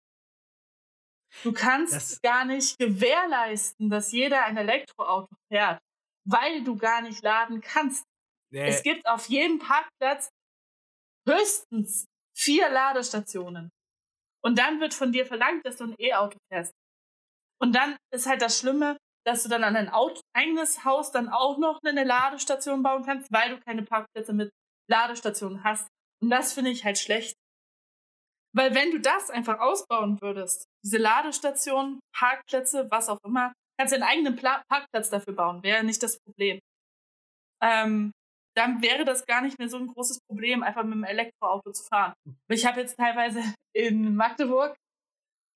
C: Du kannst
A: Das-
C: gar nicht gewährleisten, dass jeder ein Elektroauto fährt, weil du gar nicht laden kannst.
A: Äh,
C: Es gibt auf jedem Parkplatz höchstens vier Ladestationen. Und dann wird von dir verlangt, dass du ein E-Auto fährst. Und dann ist halt das Schlimme, dass du dann an dein Auto, eigenes Haus dann auch noch eine Ladestation bauen kannst, weil du keine Parkplätze mit Ladestationen hast. Und das finde ich halt schlecht. Weil wenn du das einfach ausbauen würdest, diese Ladestationen, Parkplätze, was auch immer, kannst du einen eigenen Pla Parkplatz dafür bauen, wäre nicht das Problem. Ähm, dann wäre das gar nicht mehr so ein großes Problem, einfach mit dem Elektroauto zu fahren. Ich habe jetzt teilweise in Magdeburg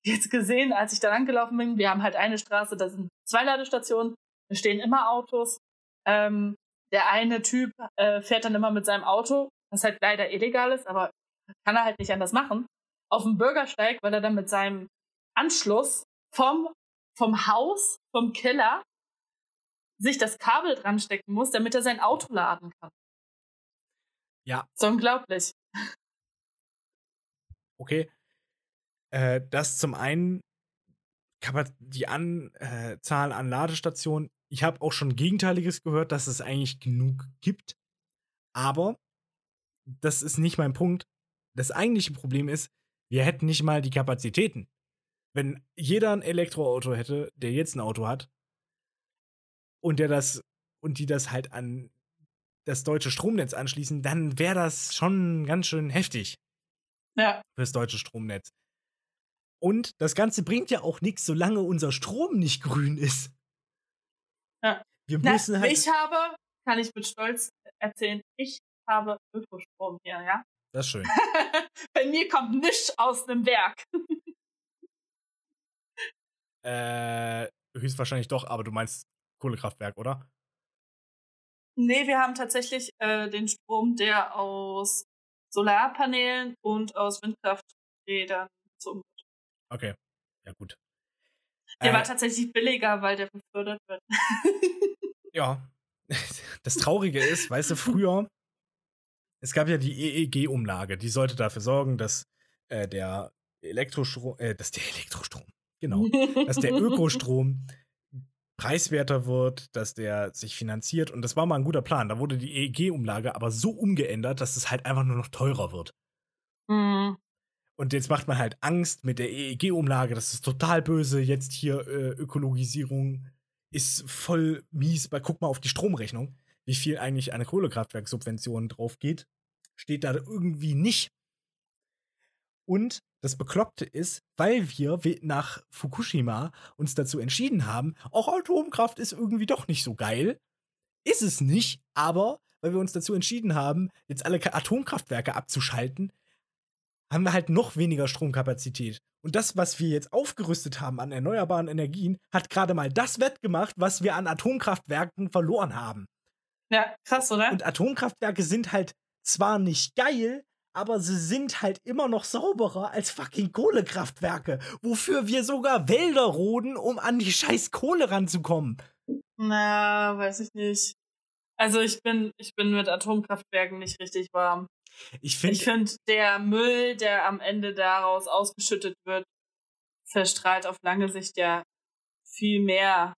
C: jetzt gesehen, als ich da angelaufen bin, wir haben halt eine Straße, da sind zwei Ladestationen, da stehen immer Autos. Ähm, der eine Typ äh, fährt dann immer mit seinem Auto, was halt leider illegal ist, aber kann er halt nicht anders machen, auf dem Bürgersteig, weil er dann mit seinem Anschluss vom, vom Haus, vom Keller, sich das Kabel dran stecken muss, damit er sein Auto laden kann.
A: Ja.
C: So unglaublich.
A: okay. äh, dass zum einen die Anzahl an Ladestationen, ich habe auch schon Gegenteiliges gehört, dass es eigentlich genug gibt. Aber das ist nicht mein Punkt. Das eigentliche Problem ist, wir hätten nicht mal die Kapazitäten. Wenn jeder ein Elektroauto hätte, der jetzt ein Auto hat, und der das und die das halt an das deutsche Stromnetz anschließen, dann wäre das schon ganz schön heftig
C: Ja.
A: fürs deutsche Stromnetz. Und das Ganze bringt ja auch nichts, solange unser Strom nicht grün ist.
C: Ja.
A: Wir
C: Na,
A: müssen halt.
C: Ich habe, kann ich mit Stolz erzählen, ich habe Ökostrom hier, ja.
A: das ist schön.
C: Bei mir kommt nichts aus einem Werk.
A: äh, höchstwahrscheinlich doch, aber du meinst Kohlekraftwerk, oder?
C: Nee, wir haben tatsächlich äh, den Strom, der aus Solarpanelen und aus Windkrafträdern wird.
A: Okay. Ja, gut.
C: Der
A: Äh,
C: war tatsächlich billiger, weil der befördert wird.
A: Ja. Das Traurige ist, weißt du, früher, es gab ja die EEG-Umlage, die sollte dafür sorgen, dass äh, der Elektrostrom, äh, dass der Elektrostrom, genau, dass der Ökostrom preiswerter wird, dass der sich finanziert und das war mal ein guter Plan. Da wurde die EEG-Umlage aber so umgeändert, dass es halt einfach nur noch teurer wird.
C: Mhm.
A: Und jetzt macht man halt Angst mit der EEG-Umlage, das ist total böse. Jetzt hier äh, Ökologisierung ist voll mies. Weil guck mal auf die Stromrechnung, wie viel eigentlich eine Kohlekraftwerkssubvention drauf geht. Steht da irgendwie nicht. Und das Bekloppte ist, weil wir nach Fukushima uns dazu entschieden haben, auch Atomkraft ist irgendwie doch nicht so geil. Ist es nicht, aber weil wir uns dazu entschieden haben, jetzt alle Atomkraftwerke abzuschalten, haben wir halt noch weniger Stromkapazität. Und das, was wir jetzt aufgerüstet haben an erneuerbaren Energien, hat gerade mal das wettgemacht, was wir an Atomkraftwerken verloren haben.
C: Ja, krass, oder?
A: Und Atomkraftwerke sind halt zwar nicht geil, aber sie sind halt immer noch sauberer als fucking Kohlekraftwerke, wofür wir sogar Wälder roden, um an die scheiß Kohle ranzukommen.
C: Na, weiß ich nicht. Also ich bin, ich bin mit Atomkraftwerken nicht richtig warm.
A: Ich finde,
C: Ich finde, der Müll, der am Ende daraus ausgeschüttet wird, verstrahlt auf lange Sicht ja viel mehr.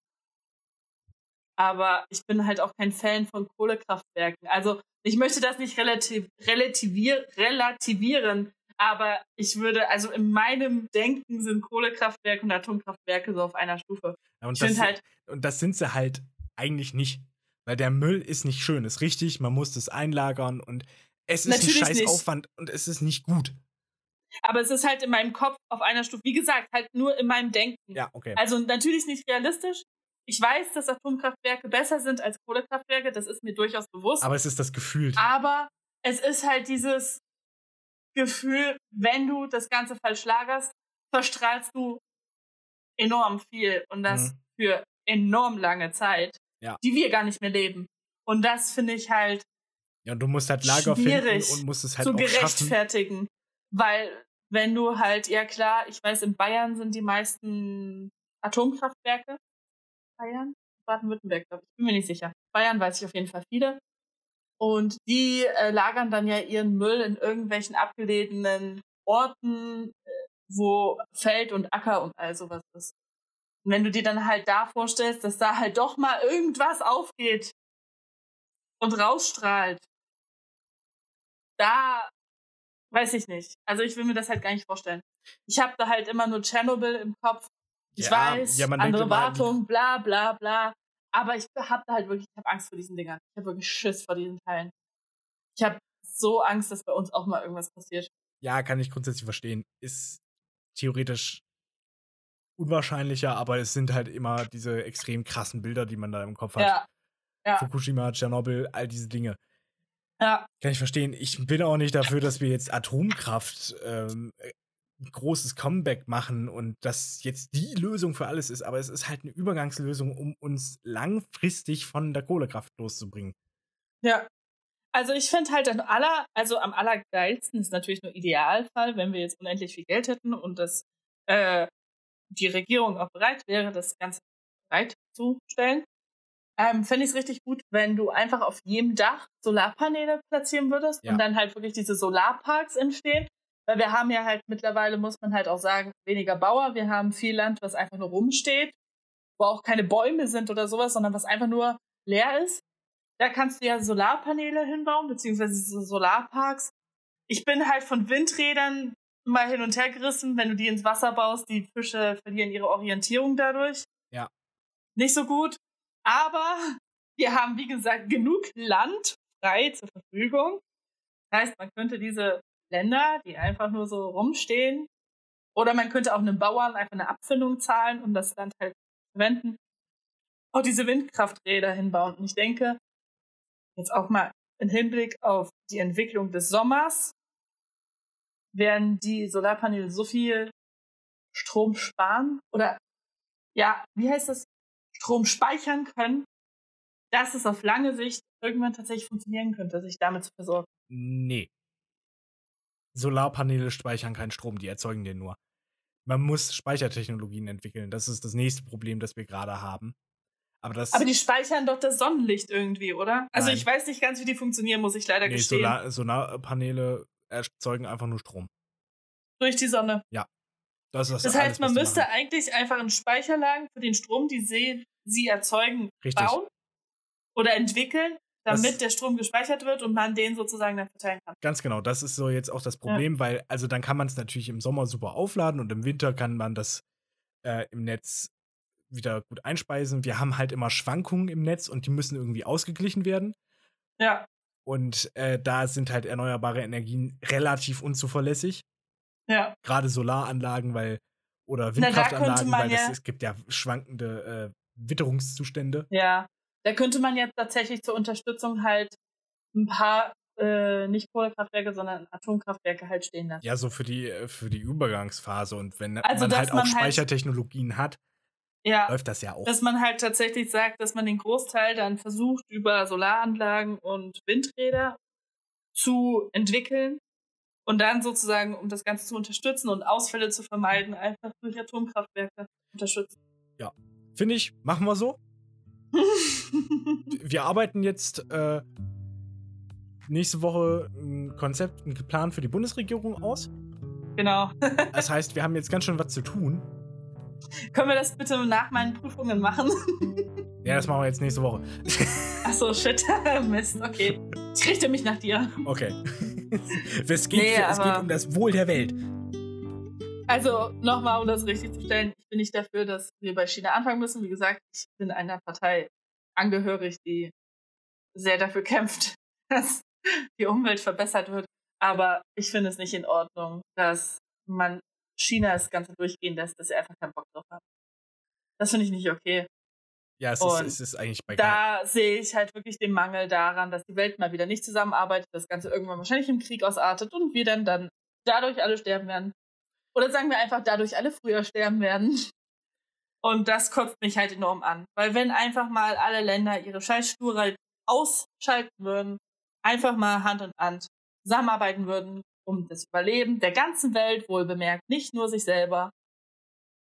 C: Aber ich bin halt auch kein Fan von Kohlekraftwerken. Also ich möchte das nicht relativ, relativier, relativieren, aber ich würde, also in meinem Denken sind Kohlekraftwerke und Atomkraftwerke so auf einer Stufe.
A: und
C: Ich
A: das,
C: halt,
A: und das sind sie halt eigentlich nicht. Weil der Müll ist nicht schön, ist richtig, man muss das einlagern und es ist ein scheiß
C: nicht.
A: Aufwand und es ist nicht gut.
C: aber es ist halt in meinem Kopf auf einer Stufe. Wie gesagt, halt nur in meinem Denken.
A: Ja, okay.
C: Also natürlich nicht realistisch. Ich weiß, dass Atomkraftwerke besser sind als Kohlekraftwerke, das ist mir durchaus bewusst.
A: Aber es ist das Gefühl.
C: Aber es ist halt dieses Gefühl, wenn du das Ganze falsch lagerst, verstrahlst du enorm viel und das
A: Mhm.
C: für enorm lange Zeit,
A: Ja.
C: die wir gar nicht mehr leben. Und das finde ich halt
A: Ja, und du musst halt Lager
C: schwierig
A: finden und musst es halt
C: zu
A: auch schaffen.
C: gerechtfertigen. Weil wenn du halt, ja klar, ich weiß, in Bayern sind die meisten Atomkraftwerke. Bayern? Baden-Württemberg, glaube ich. Bin mir nicht sicher. Bayern weiß ich auf jeden Fall viele. Und die äh, lagern dann ja ihren Müll in irgendwelchen abgelegenen Orten, äh, wo Feld und Acker und all sowas ist. Und wenn du dir dann halt da vorstellst, dass da halt doch mal irgendwas aufgeht und rausstrahlt, da weiß ich nicht. Also ich will mir das halt gar nicht vorstellen. Ich habe da halt immer nur Tschernobyl im Kopf. Ich
A: Ja,
C: weiß,
A: ja,
C: andere
A: immer,
C: Wartung, bla bla bla. Aber ich habe da halt wirklich, ich habe Angst vor diesen Dingern. Ich habe wirklich Schiss vor diesen Teilen. Ich habe so Angst, dass bei uns auch mal irgendwas passiert.
A: Ja, kann ich grundsätzlich verstehen. Ist theoretisch unwahrscheinlicher, aber es sind halt immer diese extrem krassen Bilder, die man da im Kopf hat.
C: Ja, ja.
A: Fukushima, Tschernobyl, all diese Dinge.
C: ja,
A: Kann ich verstehen. Ich bin auch nicht dafür, dass wir jetzt Atomkraft ähm, ein großes Comeback machen und das jetzt die Lösung für alles ist, aber es ist halt eine Übergangslösung, um uns langfristig von der Kohlekraft loszubringen.
C: ja. Also ich finde halt am aller, also am allergeilsten ist natürlich nur Idealfall, wenn wir jetzt unendlich viel Geld hätten und das äh, die Regierung auch bereit wäre, das Ganze bereitzustellen. Ähm, Fände ich es richtig gut, wenn du einfach auf jedem Dach Solarpaneele platzieren würdest
A: Ja.
C: und dann halt wirklich diese Solarparks entstehen. Weil wir haben ja halt mittlerweile, muss man halt auch sagen, weniger Bauer. Wir haben viel Land, was einfach nur rumsteht, wo auch keine Bäume sind oder sowas, sondern was einfach nur leer ist. Da kannst du ja Solarpaneele hinbauen, beziehungsweise so Solarparks. Ich bin halt von Windrädern mal hin und her gerissen. Wenn du die ins Wasser baust, die Fische verlieren ihre Orientierung dadurch.
A: Ja.
C: Nicht so gut. Aber wir haben, wie gesagt, genug Land frei zur Verfügung. Das heißt, man könnte diese Länder, die einfach nur so rumstehen, oder man könnte auch einem Bauern einfach eine Abfindung zahlen, um das Land halt zu verwenden, auch diese Windkrafträder hinbauen. Und ich denke, jetzt auch mal im Hinblick auf die Entwicklung des Sommers, werden die Solarpaneele so viel Strom sparen oder ja, wie heißt das? Strom speichern können, dass es auf lange Sicht irgendwann tatsächlich funktionieren könnte, sich damit zu versorgen.
A: Nee. Solarpaneele speichern keinen Strom, die erzeugen den nur. Man muss Speichertechnologien entwickeln. Das ist das nächste Problem, das wir gerade haben. Aber, das,
C: Aber die speichern doch das Sonnenlicht irgendwie, oder? Also
A: Nein.
C: ich weiß nicht ganz, wie die funktionieren, muss ich leider
A: nee,
C: gestehen.
A: Solar, Solarpaneele erzeugen einfach nur Strom.
C: Durch die Sonne.
A: Das, ist
C: Das
A: alles,
C: heißt, man
A: was die
C: müsste
A: machen.
C: eigentlich einfach in Speicherlagen für den Strom, die sie, sie erzeugen,
A: Richtig.
C: bauen oder entwickeln,
A: Das-
C: damit der Strom gespeichert wird und man den sozusagen dann verteilen kann.
A: Ganz genau, das ist so jetzt auch das Problem, weil, also dann kann man es natürlich im Sommer super aufladen und im Winter kann man das äh, im Netz wieder gut einspeisen. Wir haben halt immer Schwankungen im Netz und die müssen irgendwie ausgeglichen werden.
C: Ja,
A: Und äh, da sind halt erneuerbare Energien relativ unzuverlässig.
C: ja.
A: Gerade Solaranlagen, weil oder
C: Na,
A: Windkraftanlagen,
C: man
A: weil das,
C: ja-
A: es gibt ja schwankende äh, Witterungszustände.
C: Ja, da könnte man jetzt tatsächlich zur Unterstützung halt ein paar äh, nicht Kohlekraftwerke, sondern Atomkraftwerke halt stehen lassen.
A: Ja, so für die, äh, für die Übergangsphase. Und wenn
C: Also,
A: man halt auch
C: man halt-
A: Speichertechnologien hat,
C: Ja,
A: läuft das ja auch.
C: dass man halt tatsächlich sagt, dass man den Großteil dann versucht, über Solaranlagen und Windräder zu entwickeln und dann sozusagen, um das Ganze zu unterstützen und Ausfälle zu vermeiden, einfach durch Atomkraftwerke unterstützen.
A: Finde ich, machen wir so. Wir arbeiten jetzt äh, nächste Woche ein Konzept, einen Plan für die Bundesregierung aus.
C: genau.
A: Das heißt, wir haben jetzt ganz schön was zu tun.
C: Können wir das bitte nach meinen Prüfungen machen?
A: Ja, das machen wir jetzt nächste Woche.
C: Achso, shit. Mist, okay. Ich richte mich nach dir.
A: Okay. es, geht,
C: Nee,
A: es geht um das Wohl der Welt.
C: Also nochmal, um das richtig zu stellen, ich bin nicht dafür, dass wir bei China anfangen müssen. Wie gesagt, ich bin einer Partei angehörig, die sehr dafür kämpft, dass die Umwelt verbessert wird. Aber ich finde es nicht in Ordnung, dass man China das Ganze durchgehen lässt, dass sie einfach keinen Bock drauf haben. Das finde ich nicht okay.
A: Ja, es ist, es ist eigentlich bei
C: Da sehe ich halt wirklich den Mangel daran, dass die Welt mal wieder nicht zusammenarbeitet, das Ganze irgendwann wahrscheinlich im Krieg ausartet und wir dann, dann dadurch alle sterben werden. Oder sagen wir einfach, dadurch alle früher sterben werden. Und das kotzt mich halt enorm an. Weil wenn einfach mal alle Länder ihre Scheißsturheit ausschalten würden, einfach mal Hand in Hand zusammenarbeiten würden, um das Überleben der ganzen Welt, wohl bemerkt, nicht nur sich selber,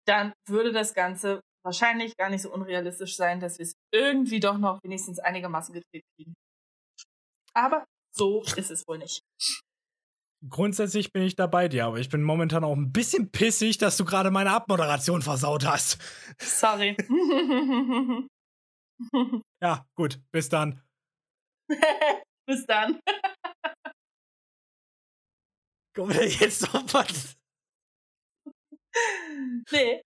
C: dann würde das Ganze wahrscheinlich gar nicht so unrealistisch sein, dass wir es irgendwie doch noch wenigstens einigermaßen gedreht kriegen. Aber so ist es wohl nicht.
A: Grundsätzlich bin ich da bei dir, aber ich bin momentan auch ein bisschen pissig, dass du gerade meine Abmoderation versaut hast.
C: Sorry.
A: Ja, gut, bis dann.
C: Bis dann.
A: Kommen wir jetzt noch was?
C: Nee.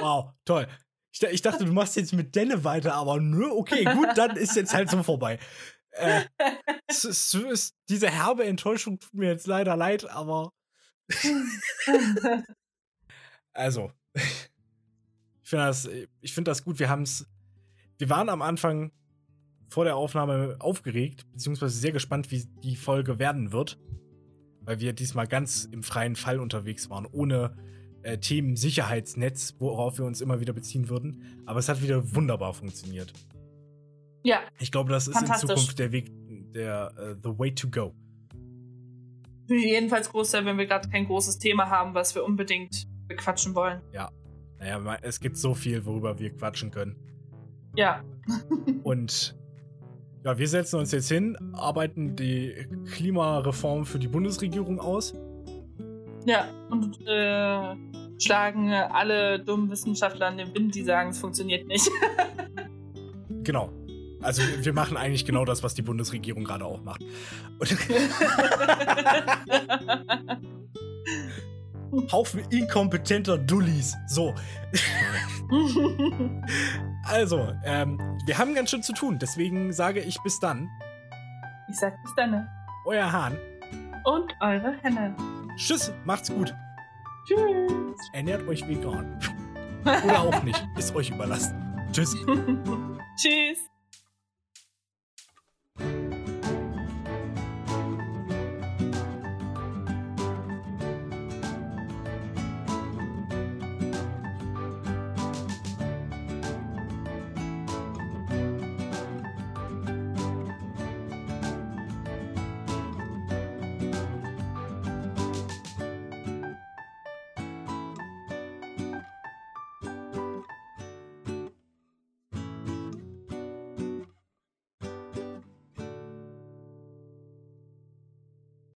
A: Wow, toll. Ich, ich dachte, du machst jetzt mit Denne weiter, aber nö, okay, gut, dann ist jetzt halt so vorbei. Äh, es, es, ist- diese herbe Enttäuschung tut mir jetzt leider leid, aber also, ich finde das, ich finde das gut. Wir haben es, wir waren am Anfang vor der Aufnahme aufgeregt, beziehungsweise sehr gespannt, wie die Folge werden wird, weil wir diesmal ganz im freien Fall unterwegs waren, ohne äh, Themen Sicherheitsnetz, worauf wir uns immer wieder beziehen würden. Aber es hat wieder wunderbar funktioniert.
C: Ja,
A: Ich glaube, das ist in. Zukunft der Weg, der äh, the way to go.
C: jedenfalls Großteil, wenn wir gerade kein großes Thema haben, was wir unbedingt bequatschen wollen.
A: Naja, ma- es gibt so viel, worüber wir quatschen können.
C: Ja.
A: Und ja, wir setzen uns jetzt hin, arbeiten die Klimareform für die Bundesregierung aus.
C: Ja, und äh, schlagen alle dummen Wissenschaftler an den Wind, die sagen, es funktioniert nicht.
A: Genau. Also wir machen eigentlich genau das, was die Bundesregierung gerade auch macht. Haufen inkompetenter Dullis. So. Also, ähm, wir haben ganz schön zu tun. Deswegen sage ich bis dann.
C: ich sag bis dann.
A: Euer Hahn.
C: Und eure Henne.
A: Tschüss, macht's gut.
C: Tschüss.
A: Ernährt euch vegan. Oder auch nicht. Ist euch überlassen. Tschüss.
C: Tschüss.